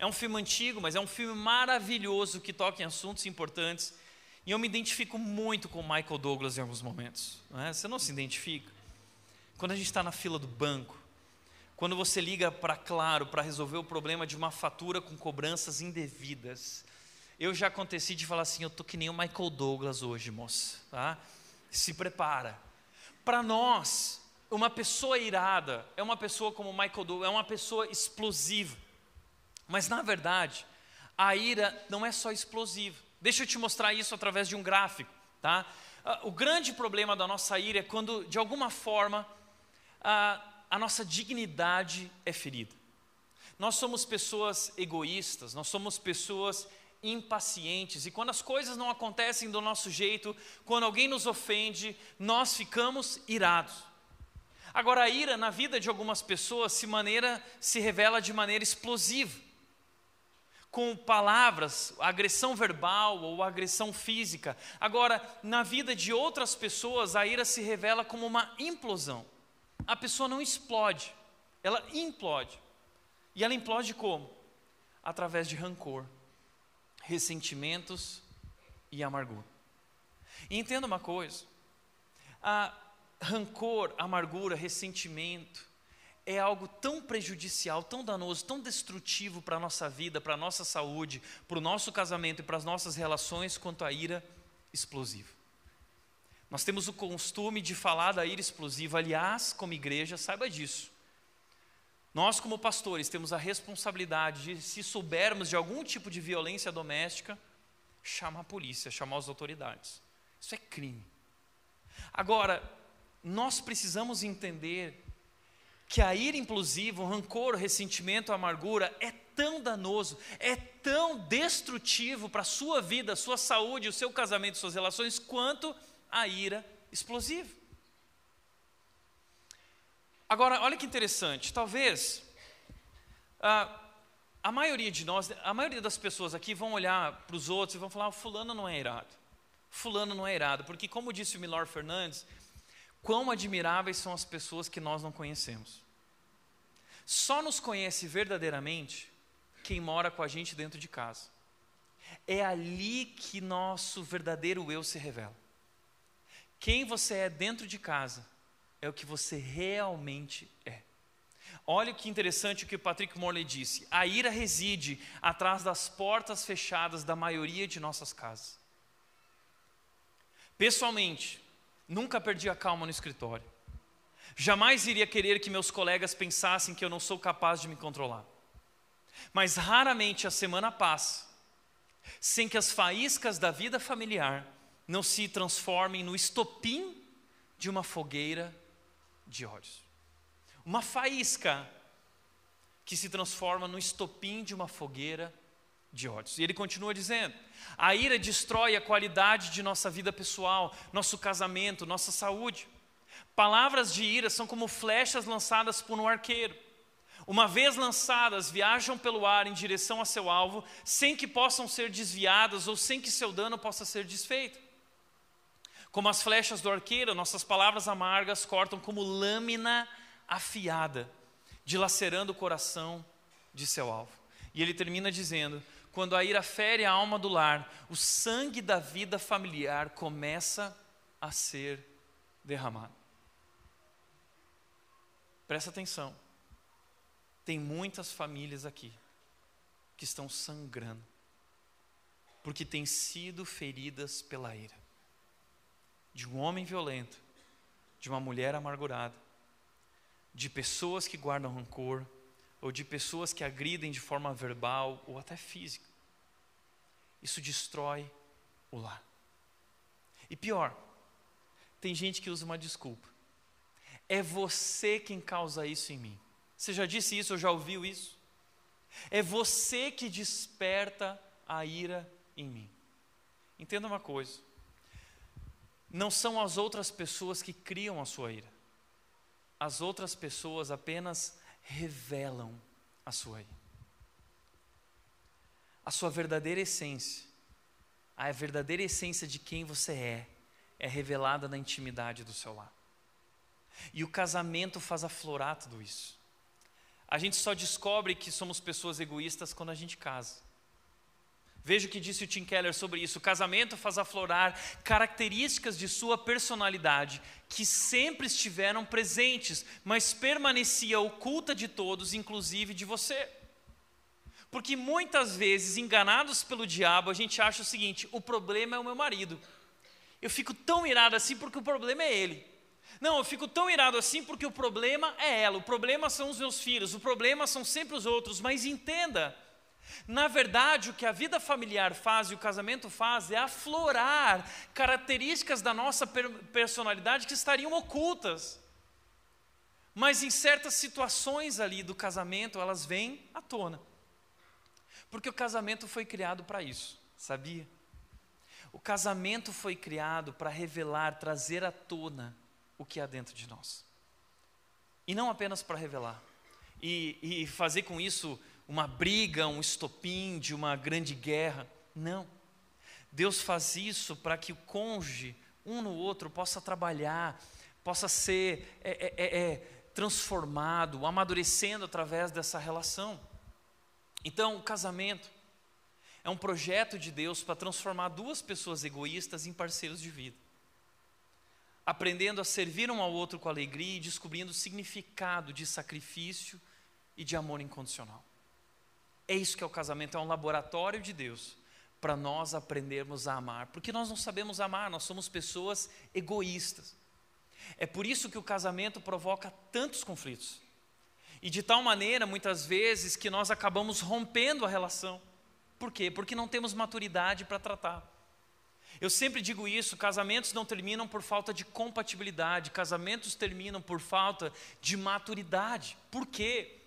É um filme antigo, mas é um filme maravilhoso que toca em assuntos importantes. E eu me identifico muito com o Michael Douglas em alguns momentos. Não é? Você não se identifica? Quando a gente está na fila do banco, quando você liga para Claro para resolver o problema de uma fatura com cobranças indevidas, eu já aconteci de falar assim: eu tô que nem o Michael Douglas hoje, moça. Tá? Se prepara para nós, uma pessoa irada é uma pessoa como Michael Douglas, é uma pessoa explosiva. Mas na verdade, a ira não é só explosiva. Deixa eu te mostrar isso através de um gráfico, tá? Ah, o grande problema da nossa ira é quando, de alguma forma, a, a nossa dignidade é ferida. Nós somos pessoas egoístas, nós somos pessoas impacientes e quando as coisas não acontecem do nosso jeito, quando alguém nos ofende, nós ficamos irados. Agora, a ira na vida de algumas pessoas se, maneira, se revela de maneira explosiva, com palavras, agressão verbal ou agressão física. Agora, na vida de outras pessoas, a ira se revela como uma implosão. A pessoa não explode, ela implode. E ela implode como? Através de rancor ressentimentos e amargura. E entenda uma coisa: rancor, amargura, ressentimento é algo tão prejudicial, tão danoso, tão destrutivo para a nossa vida, para a nossa saúde, para o nosso casamento e para as nossas relações quanto a ira explosiva. Nós temos o costume de falar da ira explosiva, aliás, como igreja, saiba disso. Nós, como pastores, temos a responsabilidade de, se soubermos de algum tipo de violência doméstica, chamar a polícia, chamar as autoridades. Isso é crime. Agora, nós precisamos entender que a ira impulsiva, o rancor, o ressentimento, a amargura é tão danoso, é tão destrutivo para a sua vida, a sua saúde, o seu casamento, suas relações, quanto a ira explosiva. Agora, olha que interessante, talvez a, a maioria de nós, a maioria das pessoas aqui vão olhar para os outros e vão falar: Fulano não é irado, Fulano não é irado, porque, como disse o Milor Fernandes, quão admiráveis são as pessoas que nós não conhecemos. Só nos conhece verdadeiramente quem mora com a gente dentro de casa. É ali que nosso verdadeiro eu se revela. Quem você é dentro de casa é o que você realmente é. Olha que interessante o que o Patrick Morley disse: a ira reside atrás das portas fechadas da maioria de nossas casas. Pessoalmente, nunca perdi a calma no escritório. Jamais iria querer que meus colegas pensassem que eu não sou capaz de me controlar. Mas raramente a semana passa sem que as faíscas da vida familiar não se transformem no estopim de uma fogueira de ódios. Uma faísca que se transforma no estopim de uma fogueira de ódios. E ele continua dizendo: a ira destrói a qualidade de nossa vida pessoal, nosso casamento, nossa saúde. Palavras de ira são como flechas lançadas por um arqueiro. Uma vez lançadas, viajam pelo ar em direção a seu alvo, sem que possam ser desviadas ou sem que seu dano possa ser desfeito. Como as flechas do arqueiro, nossas palavras amargas cortam como lâmina afiada, dilacerando o coração de seu alvo. E ele termina dizendo: quando a ira fere a alma do lar, o sangue da vida familiar começa a ser derramado. Presta atenção. Tem muitas famílias aqui que estão sangrando, porque têm sido feridas pela ira de um homem violento, de uma mulher amargurada, de pessoas que guardam rancor, ou de pessoas que agridem de forma verbal ou até física. Isso destrói o lar. E pior, tem gente que usa uma desculpa. É você quem causa isso em mim. Você já disse isso ou já ouviu isso? É você que desperta a ira em mim. Entenda uma coisa: não são as outras pessoas que criam a sua ira. As outras pessoas apenas revelam a sua ira. A sua verdadeira essência, a verdadeira essência de quem você é, é revelada na intimidade do seu lar. E o casamento faz aflorar tudo isso. A gente só descobre que somos pessoas egoístas quando a gente casa. Veja o que disse o Tim Keller sobre isso. O casamento faz aflorar características de sua personalidade que sempre estiveram presentes, mas permanecia oculta de todos, inclusive de você. Porque muitas vezes, enganados pelo diabo, a gente acha o seguinte: o problema é o meu marido. Eu fico tão irado assim porque o problema é ele. Não, eu fico tão irado assim porque o problema é ela, o problema são os meus filhos, o problema são sempre os outros. Mas entenda, na verdade, o que a vida familiar faz e o casamento faz é aflorar características da nossa personalidade que estariam ocultas. Mas em certas situações ali do casamento, elas vêm à tona. Porque o casamento foi criado para isso, sabia? O casamento foi criado para revelar, trazer à tona o que há dentro de nós. E não apenas para revelar. E, e fazer com isso uma briga, um estopim de uma grande guerra. Não. Deus faz isso para que o cônjuge, um no outro, possa trabalhar, possa ser é, é, é, é, transformado, amadurecendo através dessa relação. Então, o casamento é um projeto de Deus para transformar duas pessoas egoístas em parceiros de vida. Aprendendo a servir um ao outro com alegria e descobrindo o significado de sacrifício e de amor incondicional. É isso que é o casamento, é um laboratório de Deus para nós aprendermos a amar, porque nós não sabemos amar, nós somos pessoas egoístas. É por isso que o casamento provoca tantos conflitos. E de tal maneira, muitas vezes, que nós acabamos rompendo a relação. Por quê? Porque não temos maturidade para tratar. Eu sempre digo isso: casamentos não terminam por falta de compatibilidade, casamentos terminam por falta de maturidade. Por quê?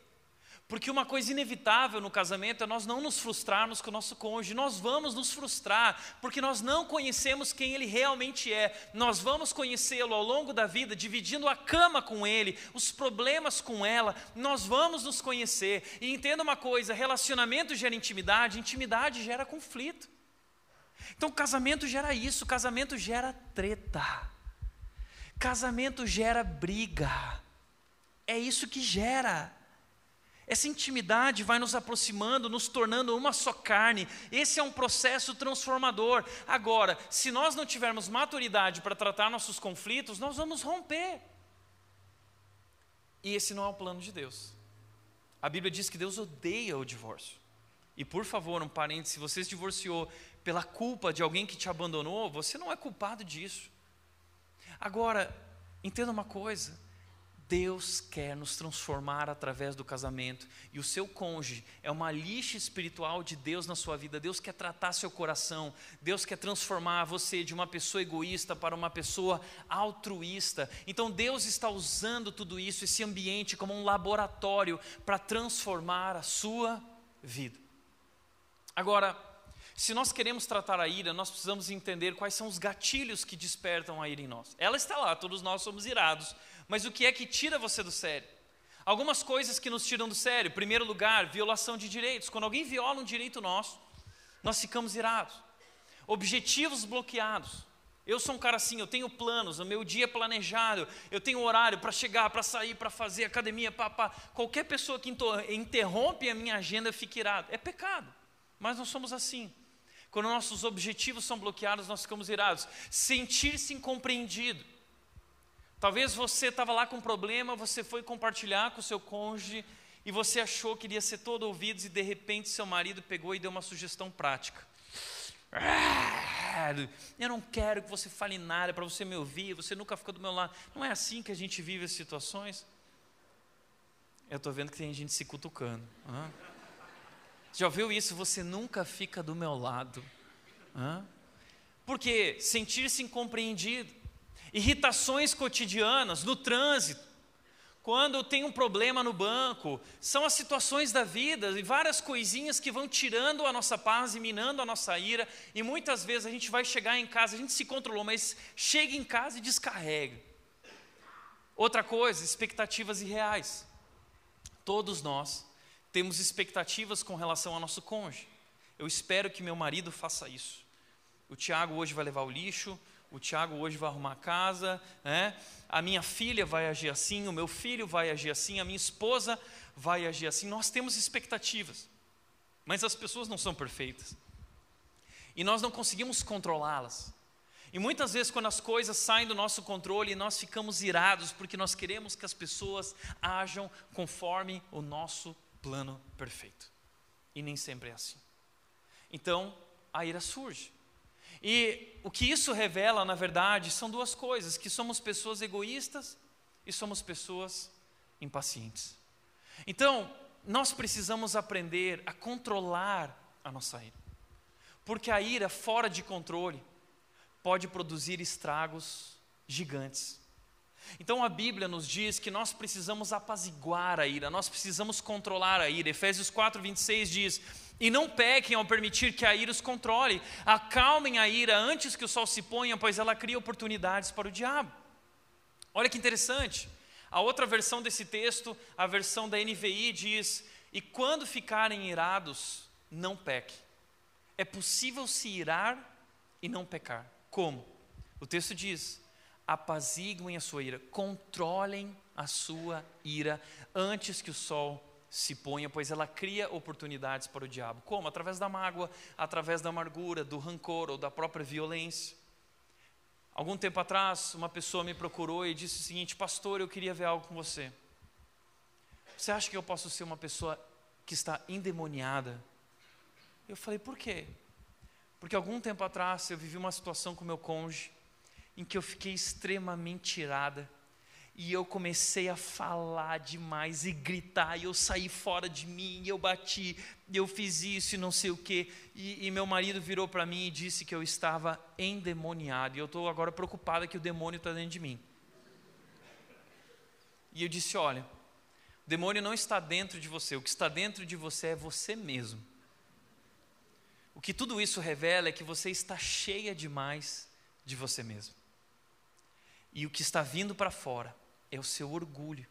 Porque uma coisa inevitável no casamento é nós não nos frustrarmos com o nosso cônjuge. Nós vamos nos frustrar porque nós não conhecemos quem ele realmente é. Nós vamos conhecê-lo ao longo da vida, dividindo a cama com ele, os problemas com ela. Nós vamos nos conhecer. E entenda uma coisa: relacionamento gera intimidade, intimidade gera conflito. Então, casamento gera isso, casamento gera treta. Casamento gera briga. É isso que gera. Essa intimidade vai nos aproximando, nos tornando uma só carne. Esse é um processo transformador. Agora, se nós não tivermos maturidade para tratar nossos conflitos, nós vamos romper. E esse não é o plano de Deus. A Bíblia diz que Deus odeia o divórcio. E por favor, um parênteses, se você se divorciou pela culpa de alguém que te abandonou, você não é culpado disso. Agora, entenda uma coisa: Deus quer nos transformar através do casamento, e o seu cônjuge é uma lixa espiritual de Deus na sua vida. Deus quer tratar seu coração, Deus quer transformar você de uma pessoa egoísta para uma pessoa altruísta. Então Deus está usando tudo isso, esse ambiente, como um laboratório para transformar a sua vida. Agora, se nós queremos tratar a ira, nós precisamos entender quais são os gatilhos que despertam a ira em nós. Ela está lá, todos nós somos irados. Mas o que é que tira você do sério? Algumas coisas que nos tiram do sério. Em primeiro lugar, violação de direitos. Quando alguém viola um direito nosso, nós ficamos irados. Objetivos bloqueados. Eu sou um cara assim, eu tenho planos, o meu dia é planejado, eu tenho horário para chegar, para sair, para fazer academia, papá. Qualquer pessoa que interrompe a minha agenda fica irado. É pecado, mas nós somos assim. Quando nossos objetivos são bloqueados, nós ficamos irados. Sentir-se incompreendido. Talvez você estava lá com um problema, você foi compartilhar com o seu cônjuge e você achou que iria ser todo ouvidos e de repente seu marido pegou e deu uma sugestão prática. Eu não quero que você fale nada para você me ouvir, você nunca ficou do meu lado. Não é assim que a gente vive as situações? Eu estou vendo que tem gente se cutucando. Já ouviu isso? Você nunca fica do meu lado. Porque sentir-se incompreendido irritações cotidianas, no trânsito, quando tem um problema no banco, são as situações da vida e várias coisinhas que vão tirando a nossa paz e minando a nossa ira, e muitas vezes a gente vai chegar em casa, a gente se controlou, mas chega em casa e descarrega. Outra coisa, expectativas irreais. Todos nós temos expectativas com relação ao nosso cônjuge. Eu espero que meu marido faça isso. O Tiago hoje vai levar o lixo, o Tiago hoje vai arrumar casa, né? a minha filha vai agir assim, o meu filho vai agir assim, a minha esposa vai agir assim. Nós temos expectativas, mas as pessoas não são perfeitas. E nós não conseguimos controlá-las. E muitas vezes, quando as coisas saem do nosso controle, nós ficamos irados porque nós queremos que as pessoas ajam conforme o nosso plano perfeito. E nem sempre é assim. Então, a ira surge. E o que isso revela, na verdade, são duas coisas: que somos pessoas egoístas e somos pessoas impacientes. Então, nós precisamos aprender a controlar a nossa ira. Porque a ira fora de controle pode produzir estragos gigantes. Então a Bíblia nos diz que nós precisamos apaziguar a ira, nós precisamos controlar a ira. Efésios 4, 26 diz: e não pequem ao permitir que a ira os controle. Acalmem a ira antes que o sol se ponha, pois ela cria oportunidades para o diabo. Olha que interessante. A outra versão desse texto, a versão da NVI, diz: E quando ficarem irados, não pequem. É possível se irar e não pecar. Como? O texto diz: apaziguem a sua ira, controlem a sua ira antes que o sol se ponha, pois ela cria oportunidades para o diabo. Como? Através da mágoa, através da amargura, do rancor ou da própria violência. Algum tempo atrás, uma pessoa me procurou e disse o seguinte: Pastor, eu queria ver algo com você. Você acha que eu posso ser uma pessoa que está endemoniada? Eu falei: Por quê? Porque algum tempo atrás eu vivi uma situação com meu cônjuge em que eu fiquei extremamente irada E eu comecei a falar demais e gritar, e eu saí fora de mim, e eu bati, e eu fiz isso e não sei o quê. E, e meu marido virou para mim e disse que eu estava endemoniado, e eu estou agora preocupada que o demônio está dentro de mim. E eu disse: Olha, o demônio não está dentro de você, o que está dentro de você é você mesmo. O que tudo isso revela é que você está cheia demais de você mesmo. E o que está vindo para fora é o seu orgulho.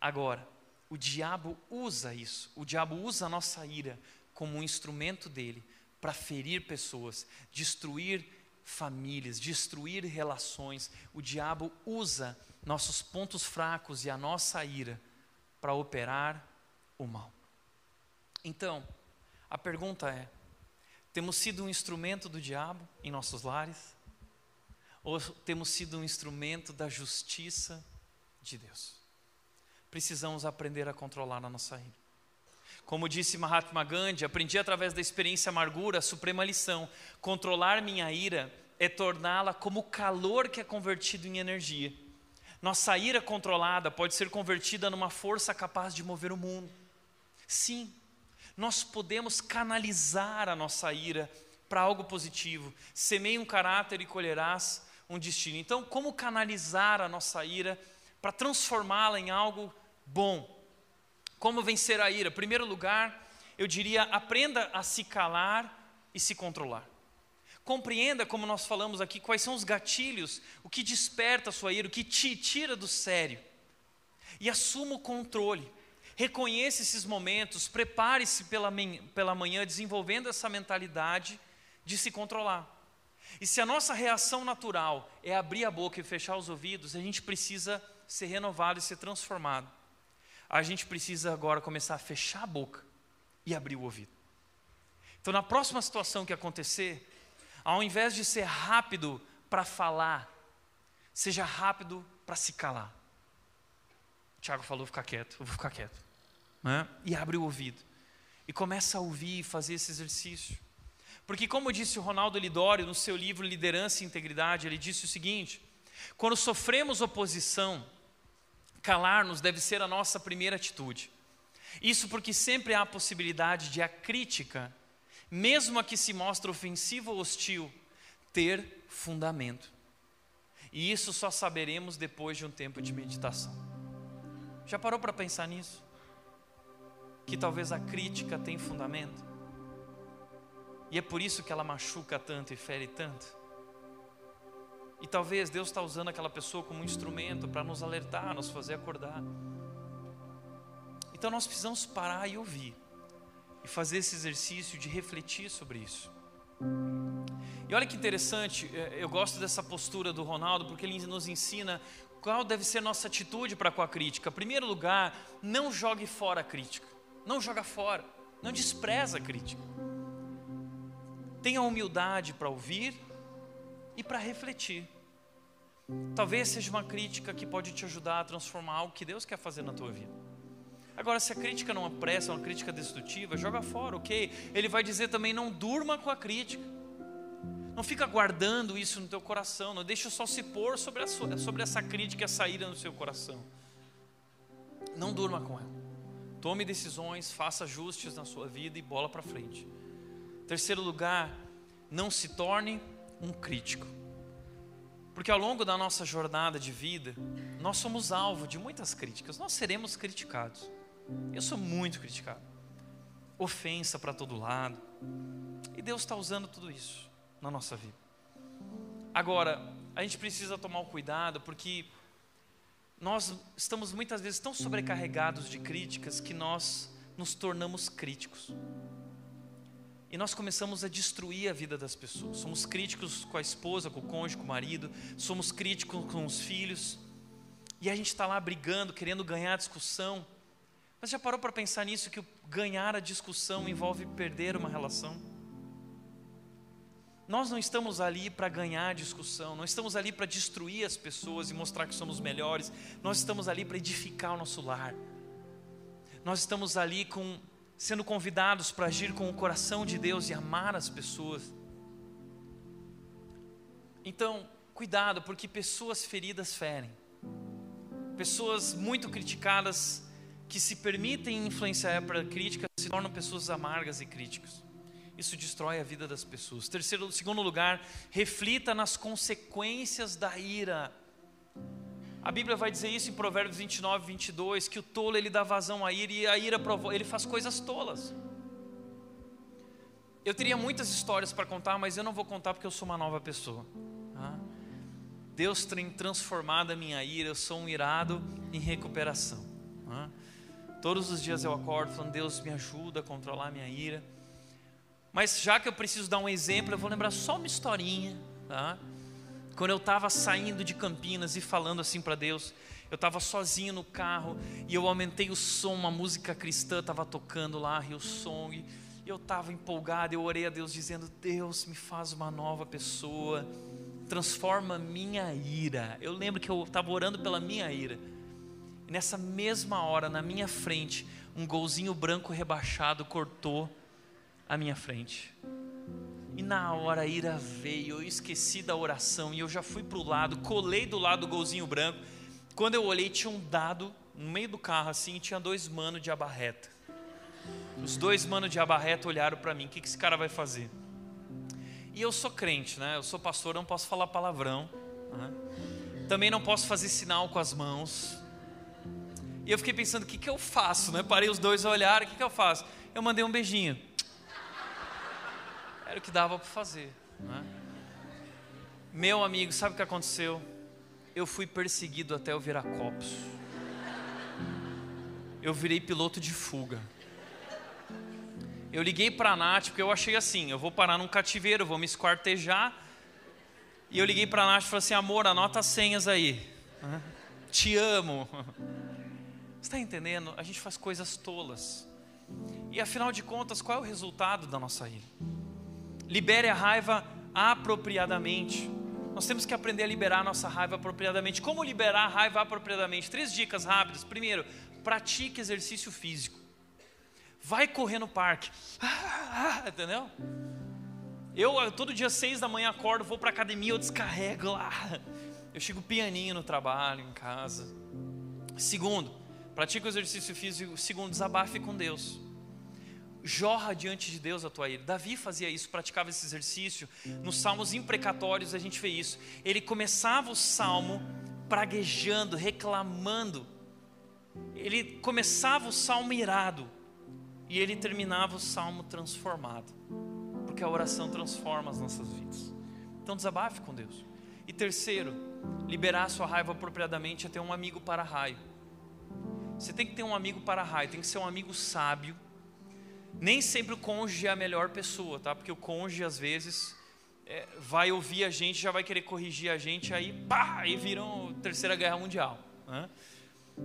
Agora, o diabo usa isso, o diabo usa a nossa ira como um instrumento dele para ferir pessoas, destruir famílias, destruir relações. O diabo usa nossos pontos fracos e a nossa ira para operar o mal. Então, a pergunta é: temos sido um instrumento do diabo em nossos lares? Ou temos sido um instrumento da justiça de Deus. Precisamos aprender a controlar a nossa ira. Como disse Mahatma Gandhi, aprendi através da experiência amargura a suprema lição: controlar minha ira é torná-la como calor que é convertido em energia. Nossa ira controlada pode ser convertida numa força capaz de mover o mundo. Sim, nós podemos canalizar a nossa ira para algo positivo. Semeie um caráter e colherás um destino. Então, como canalizar a nossa ira para transformá-la em algo bom. Como vencer a ira? Primeiro lugar, eu diria, aprenda a se calar e se controlar. Compreenda, como nós falamos aqui, quais são os gatilhos, o que desperta a sua ira, o que te tira do sério. E assuma o controle. Reconheça esses momentos, prepare-se pela, pela manhã desenvolvendo essa mentalidade de se controlar. E se a nossa reação natural é abrir a boca e fechar os ouvidos, a gente precisa ser renovado e ser transformado. A gente precisa agora começar a fechar a boca e abrir o ouvido. Então, na próxima situação que acontecer, ao invés de ser rápido para falar, seja rápido para se calar. O Tiago falou ficar quieto, eu vou ficar quieto. Né? E abre o ouvido. E começa a ouvir e fazer esse exercício. Porque, como disse o Ronaldo Lidório no seu livro Liderança e Integridade, ele disse o seguinte: quando sofremos oposição, Calar-nos deve ser a nossa primeira atitude. Isso porque sempre há a possibilidade de a crítica, mesmo a que se mostra ofensiva ou hostil, ter fundamento. E isso só saberemos depois de um tempo de meditação. Já parou para pensar nisso? Que talvez a crítica tem fundamento? E é por isso que ela machuca tanto e fere tanto? E talvez Deus está usando aquela pessoa como um instrumento para nos alertar, nos fazer acordar. Então nós precisamos parar e ouvir, e fazer esse exercício de refletir sobre isso. E olha que interessante, é, eu gosto dessa postura do Ronaldo, porque ele nos ensina qual deve ser nossa atitude para com a crítica. Em primeiro lugar, não jogue fora a crítica, não joga fora, não despreza a crítica. Tenha humildade para ouvir e para refletir. Talvez seja uma crítica que pode te ajudar a transformar algo que Deus quer fazer na tua vida. Agora, se a crítica não apressa, é uma crítica destrutiva, joga fora, ok? Ele vai dizer também: não durma com a crítica. Não fica guardando isso no teu coração, não deixa só se pôr sobre, a sobre essa crítica a saída no seu coração. Não durma com ela. Tome decisões, faça ajustes na sua vida e bola para frente. Terceiro lugar, não se torne um crítico. Porque ao longo da nossa jornada de vida, nós somos alvo de muitas críticas, nós seremos criticados. Eu sou muito criticado. Ofensa para todo lado. E Deus está usando tudo isso na nossa vida. Agora, a gente precisa tomar o cuidado, porque nós estamos muitas vezes tão sobrecarregados de críticas que nós nos tornamos críticos. E nós começamos a destruir a vida das pessoas. Somos críticos com a esposa, com o cônjuge, com o marido, somos críticos com os filhos. E a gente está lá brigando, querendo ganhar a discussão. Mas já parou para pensar nisso que ganhar a discussão envolve perder uma relação? Nós não estamos ali para ganhar a discussão, não estamos ali para destruir as pessoas e mostrar que somos melhores, nós estamos ali para edificar o nosso lar. Nós estamos ali com sendo convidados para agir com o coração de Deus e amar as pessoas. Então, cuidado, porque pessoas feridas ferem. pessoas muito criticadas que se permitem influenciar para crítica se tornam pessoas amargas e críticas. Isso destrói a vida das pessoas. Terceiro, segundo lugar, reflita nas consequências da ira. A Bíblia vai dizer isso em Provérbios 29, 22, que o tolo ele dá vazão à ira e a ira ele faz coisas tolas. Eu teria muitas histórias para contar, mas eu não vou contar porque eu sou uma nova pessoa. Tá? Deus tem transformado a minha ira, eu sou um irado em recuperação. Tá? Todos os dias eu acordo falando, Deus me ajuda a controlar a minha ira. Mas já que eu preciso dar um exemplo, eu vou lembrar só uma historinha. Tá? Quando eu estava saindo de Campinas e falando assim para Deus, eu estava sozinho no carro e eu aumentei o som, uma música cristã estava tocando lá, Rio Song. E eu estava empolgado, eu orei a Deus dizendo: Deus, me faz uma nova pessoa, transforma minha ira. Eu lembro que eu estava orando pela minha ira. E nessa mesma hora, na minha frente, um golzinho branco rebaixado cortou à minha frente. E na hora a ira veio, eu esqueci da oração e eu já fui para o lado, colei do lado do golzinho branco. Quando eu olhei, tinha um dado no meio do carro assim, tinha dois manos de abarreta. Os dois manos de abarreta olharam para mim: o que, que esse cara vai fazer? E eu sou crente, né? Eu sou pastor, não posso falar palavrão. Né? Também não posso fazer sinal com as mãos. E eu fiquei pensando: o que, que eu faço? Né? Parei os dois a olhar: o que, que eu faço? Eu mandei um beijinho. Era o que dava para fazer. Né? Meu amigo, sabe o que aconteceu? Eu fui perseguido até o Viracopos. Eu virei piloto de fuga. Eu liguei para a Nath porque eu achei assim: eu vou parar num cativeiro, vou me esquartejar. E eu liguei para a Nath e falei assim: amor, anota as senhas aí. Te amo. Você está entendendo? A gente faz coisas tolas. E afinal de contas, qual é o resultado da nossa ira? Libere a raiva apropriadamente. Nós temos que aprender a liberar a nossa raiva apropriadamente. Como liberar a raiva apropriadamente? Três dicas rápidas. Primeiro, pratique exercício físico. Vai correr no parque. Ah, entendeu? Eu todo dia seis da manhã acordo, vou para academia, eu descarrego lá. Eu chego pianinho no trabalho, em casa. Segundo, pratique o exercício físico. Segundo, desabafe com Deus jorra diante de Deus a tua ira. Davi fazia isso, praticava esse exercício. Nos salmos imprecatórios a gente vê isso. Ele começava o salmo praguejando, reclamando. Ele começava o salmo irado e ele terminava o salmo transformado. Porque a oração transforma as nossas vidas. Então desabafe com Deus. E terceiro, liberar sua raiva apropriadamente é ter um amigo para raio. Você tem que ter um amigo para raio, tem que ser um amigo sábio nem sempre o cônjuge é a melhor pessoa, tá? Porque o cônjuge às vezes é, vai ouvir a gente, já vai querer corrigir a gente, aí pá, aí viram terceira guerra mundial. Né?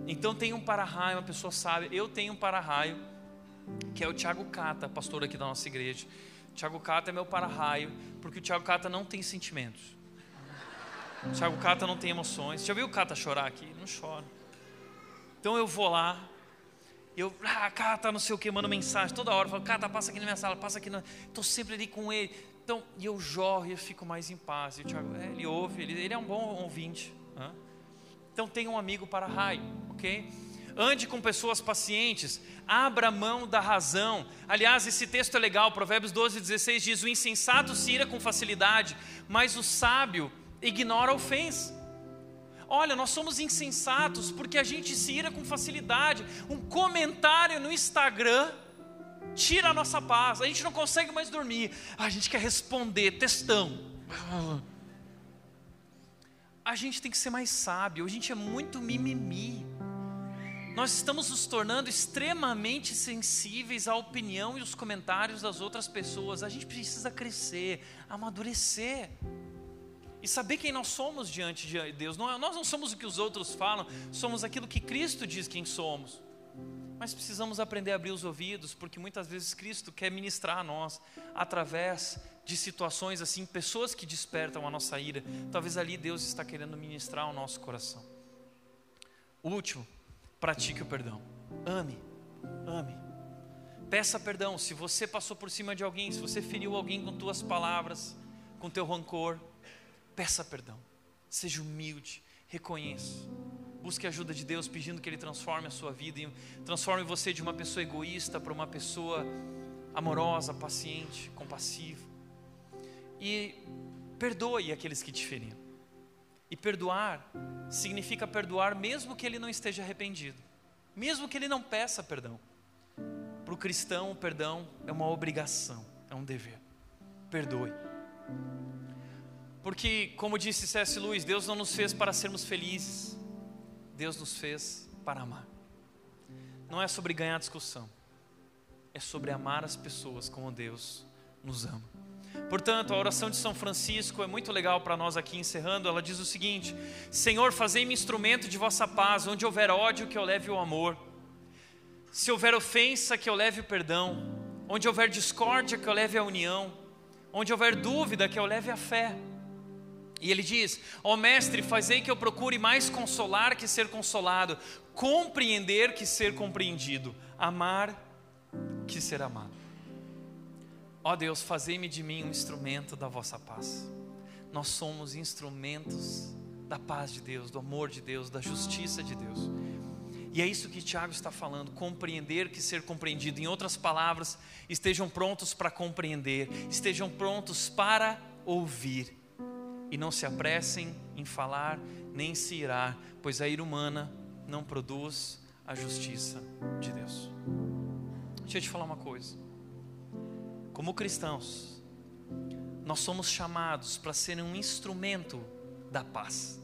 Então tem um para-raio, uma pessoa sabe. Eu tenho um para-raio, que é o Tiago Cata, pastor aqui da nossa igreja. O Tiago Cata é meu para-raio, porque o Tiago Cata não tem sentimentos. O Tiago Cata não tem emoções. Já viu o Cata chorar aqui? Não chora. Então eu vou lá, eu, ah, Cata, não sei o que, mando mensagem toda hora. Falo, Cata, passa aqui na minha sala, passa aqui. Estou sempre ali com ele. Então, e eu jorro e eu fico mais em paz. E o Thiago, é, ele ouve, ele, ele, é um bom ouvinte. Então, tenha um amigo para raio, ok? Ande com pessoas pacientes, abra mão da razão. Aliás, esse texto é legal, Provérbios 12, 16 diz: O insensato se ira com facilidade, mas o sábio ignora a ofensa. Olha, nós somos insensatos porque a gente se ira com facilidade. Um comentário no Instagram tira a nossa paz. A gente não consegue mais dormir. A gente quer responder, textão. A gente tem que ser mais sábio. A gente é muito mimimi. Nós estamos nos tornando extremamente sensíveis à opinião e os comentários das outras pessoas. A gente precisa crescer, amadurecer e saber quem nós somos diante de Deus. Não, é, nós não somos o que os outros falam, somos aquilo que Cristo diz quem somos. Mas precisamos aprender a abrir os ouvidos, porque muitas vezes Cristo quer ministrar a nós através de situações assim, pessoas que despertam a nossa ira. Talvez ali Deus está querendo ministrar ao nosso coração. Último, pratique o perdão. Ame, ame. Peça perdão se você passou por cima de alguém, se você feriu alguém com tuas palavras, com teu rancor Peça perdão. Seja humilde. Reconheça. Busque a ajuda de Deus, pedindo que Ele transforme a sua vida, e transforme você de uma pessoa egoísta para uma pessoa amorosa, paciente, compassiva. E perdoe aqueles que te feriram. E perdoar significa perdoar mesmo que ele não esteja arrependido, mesmo que ele não peça perdão. Para o cristão, o perdão é uma obrigação, é um dever. Perdoe. Porque, como disse C.S. Lewis, Deus não nos fez para sermos felizes, Deus nos fez para amar. Não é sobre ganhar discussão, é sobre amar as pessoas como Deus nos ama. Portanto, a oração de São Francisco é muito legal para nós aqui encerrando. Ela diz o seguinte: Senhor, fazei-me instrumento de vossa paz, onde houver ódio, que eu leve o amor. Se houver ofensa, que eu leve o perdão. Onde houver discórdia, que eu leve a união. Onde houver dúvida, que eu leve a fé. E ele diz: Ó oh, mestre, fazei que eu procure mais consolar que ser consolado, compreender que ser compreendido, amar que ser amado. Ó oh Deus, fazei-me de mim um instrumento da vossa paz. Nós somos instrumentos da paz de Deus, do amor de Deus, da justiça de Deus. E é isso que Tiago está falando: compreender que ser compreendido. Em outras palavras, estejam prontos para compreender, estejam prontos para ouvir. E não se apressem em falar, nem se irá, pois a ira humana não produz a justiça de Deus. Deixa eu te falar uma coisa. Como cristãos, nós somos chamados para ser um instrumento da paz,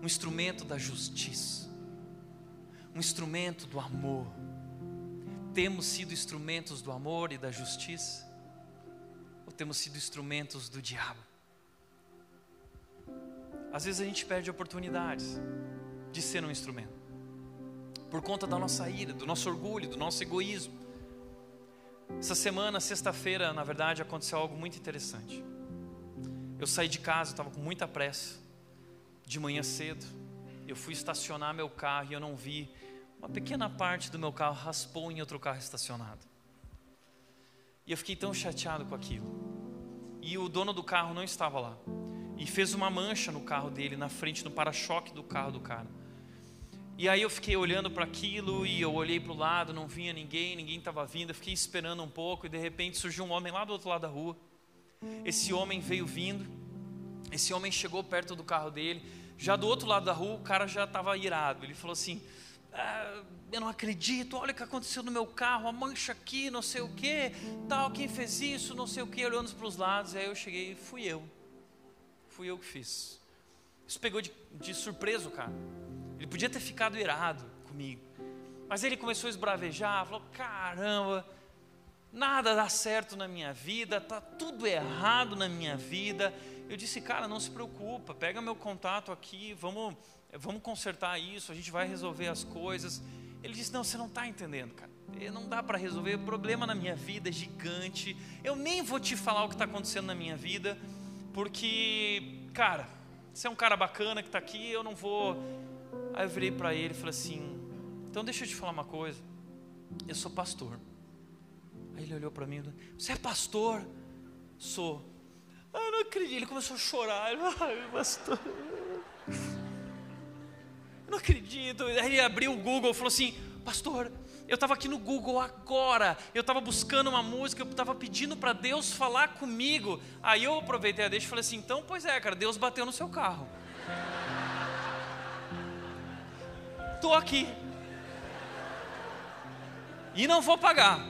um instrumento da justiça, um instrumento do amor. Temos sido instrumentos do amor e da justiça? Ou temos sido instrumentos do diabo? Às vezes a gente perde oportunidades de ser um instrumento, por conta da nossa ira, do nosso orgulho, do nosso egoísmo. Essa semana, sexta-feira, na verdade, aconteceu algo muito interessante. Eu saí de casa, estava com muita pressa, de manhã cedo. Eu fui estacionar meu carro e eu não vi. Uma pequena parte do meu carro raspou em outro carro estacionado. E eu fiquei tão chateado com aquilo. E o dono do carro não estava lá. E fez uma mancha no carro dele, na frente, no para-choque do carro do cara. E aí eu fiquei olhando para aquilo e eu olhei para o lado, não vinha ninguém, ninguém estava vindo. Eu fiquei esperando um pouco e de repente surgiu um homem lá do outro lado da rua. Esse homem veio vindo. Esse homem chegou perto do carro dele. Já do outro lado da rua, o cara já estava irado. Ele falou assim: ah, Eu não acredito. Olha o que aconteceu no meu carro, a mancha aqui, não sei o que, tal. Quem fez isso, não sei o que, olhando para os lados. E aí eu cheguei, fui eu. Fui eu que fiz. Isso pegou de, de surpresa o cara. Ele podia ter ficado irado comigo. Mas ele começou a esbravejar, falou: caramba, nada dá certo na minha vida, está tudo errado na minha vida. Eu disse, cara, não se preocupa, pega meu contato aqui, vamos, vamos consertar isso, a gente vai resolver as coisas. Ele disse, não, você não está entendendo, cara. Não dá para resolver, o problema na minha vida é gigante. Eu nem vou te falar o que está acontecendo na minha vida, porque, cara, você é um cara bacana que está aqui, eu não vou Aí eu virei para ele e falei assim: Então deixa eu te falar uma coisa. Eu sou pastor. Aí ele olhou para mim: Você é pastor? Sou. Ah, eu não acredito. Ele começou a chorar. Ele, pastor. Eu não acredito. Aí ele abriu o Google e falou assim: Pastor, eu estava aqui no Google agora, eu estava buscando uma música, eu estava pedindo para Deus falar comigo. Aí eu aproveitei a deixa e falei assim: então, pois é, cara, Deus bateu no seu carro. estou aqui. E não vou pagar.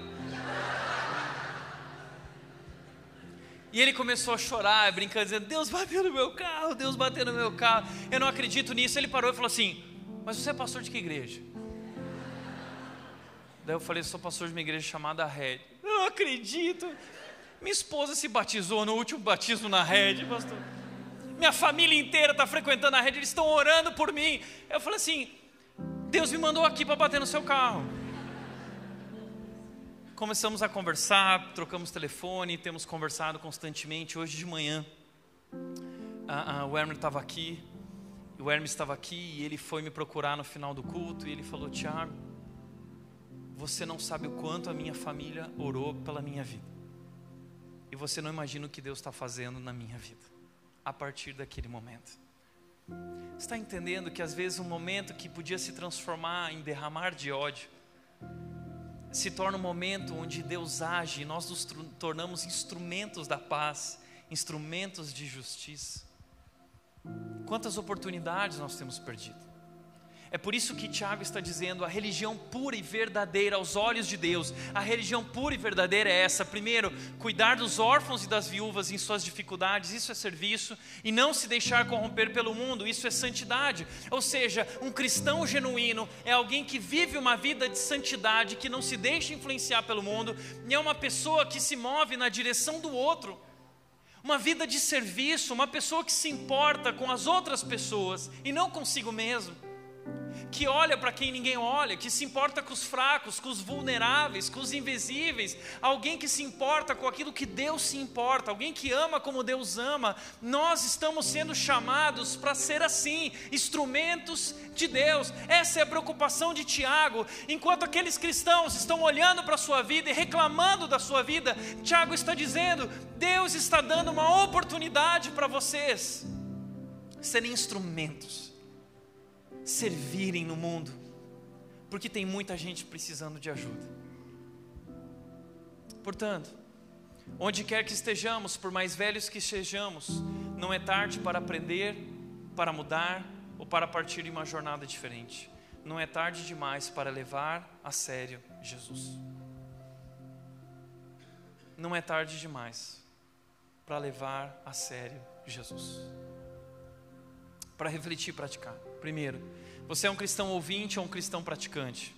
E ele começou a chorar, brincando, dizendo: Deus bateu no meu carro, Deus bateu no meu carro. Eu não acredito nisso. Ele parou e falou assim: Mas você é pastor de que igreja? Daí eu falei: Sou pastor de uma igreja chamada Red. Eu não acredito. Minha esposa se batizou no último batismo na Red, pastor. Minha família inteira está frequentando a Red, eles estão orando por mim. Eu falei assim: Deus me mandou aqui para bater no seu carro. Começamos a conversar, trocamos telefone, temos conversado constantemente. Hoje de manhã, a, a, o Hermes estava aqui, o Hermes estava aqui e ele foi me procurar no final do culto e ele falou: Tiago, você não sabe o quanto a minha família orou pela minha vida. E você não imagina o que Deus está fazendo na minha vida, a partir daquele momento. Está entendendo que às vezes um momento que podia se transformar em derramar de ódio se torna um momento onde Deus age e nós nos tornamos instrumentos da paz, instrumentos de justiça. Quantas oportunidades nós temos perdido? É por isso que Tiago está dizendo: a religião pura e verdadeira aos olhos de Deus, a religião pura e verdadeira é essa. Primeiro, cuidar dos órfãos e das viúvas em suas dificuldades, isso é serviço, e não se deixar corromper pelo mundo, isso é santidade. Ou seja, um cristão genuíno é alguém que vive uma vida de santidade, que não se deixa influenciar pelo mundo, e é uma pessoa que se move na direção do outro. Uma vida de serviço, uma pessoa que se importa com as outras pessoas e não consigo mesmo que olha para quem ninguém olha, que se importa com os fracos, com os vulneráveis, com os invisíveis, alguém que se importa com aquilo que Deus se importa, alguém que ama como Deus ama. Nós estamos sendo chamados para ser assim, instrumentos de Deus. Essa é a preocupação de Tiago. Enquanto aqueles cristãos estão olhando para a sua vida e reclamando da sua vida, Tiago está dizendo: Deus está dando uma oportunidade para vocês serem instrumentos servirem no mundo, porque tem muita gente precisando de ajuda. Portanto, onde quer que estejamos, por mais velhos que sejamos, não é tarde para aprender, para mudar ou para partir em uma jornada diferente. Não é tarde demais para levar a sério Jesus. Não é tarde demais para levar a sério Jesus. Para refletir e praticar. Primeiro, você é um cristão ouvinte ou um cristão praticante?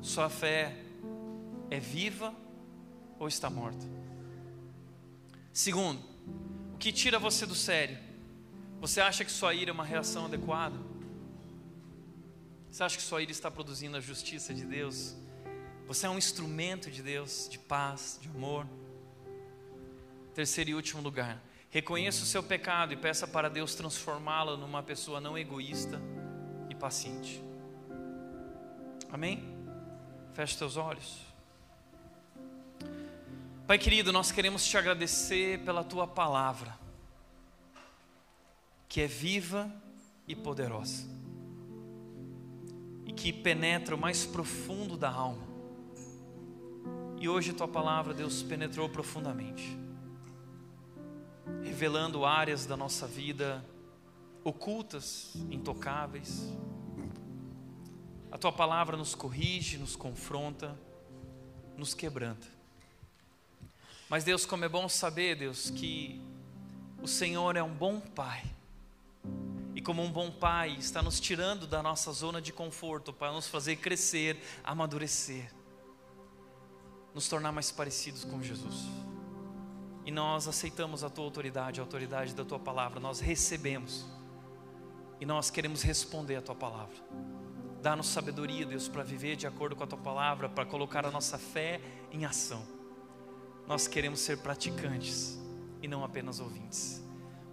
Sua fé é viva ou está morta? Segundo, o que tira você do sério? Você acha que sua ira é uma reação adequada? Você acha que sua ira está produzindo a justiça de Deus? Você é um instrumento de Deus, de paz, de amor? Terceiro e último lugar, Reconheça o seu pecado e peça para Deus transformá-lo numa pessoa não egoísta e paciente. Amém? Feche seus olhos. Pai querido, nós queremos te agradecer pela tua palavra, que é viva e poderosa, e que penetra o mais profundo da alma. E hoje tua palavra, Deus, penetrou profundamente revelando áreas da nossa vida ocultas, intocáveis. A tua palavra nos corrige, nos confronta, nos quebranta. Mas Deus, como é bom saber, Deus, que o Senhor é um bom Pai. E como um bom Pai, está nos tirando da nossa zona de conforto para nos fazer crescer, amadurecer, nos tornar mais parecidos com Jesus e nós aceitamos a tua autoridade, a autoridade da tua palavra, nós recebemos e nós queremos responder a tua palavra. Dá-nos sabedoria, Deus, para viver de acordo com a tua palavra, para colocar a nossa fé em ação. Nós queremos ser praticantes e não apenas ouvintes.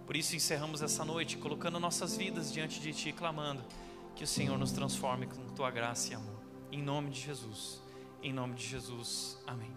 Por isso encerramos essa noite colocando nossas vidas diante de ti, clamando que o Senhor nos transforme com tua graça e amor. Em nome de Jesus. Em nome de Jesus. Amém.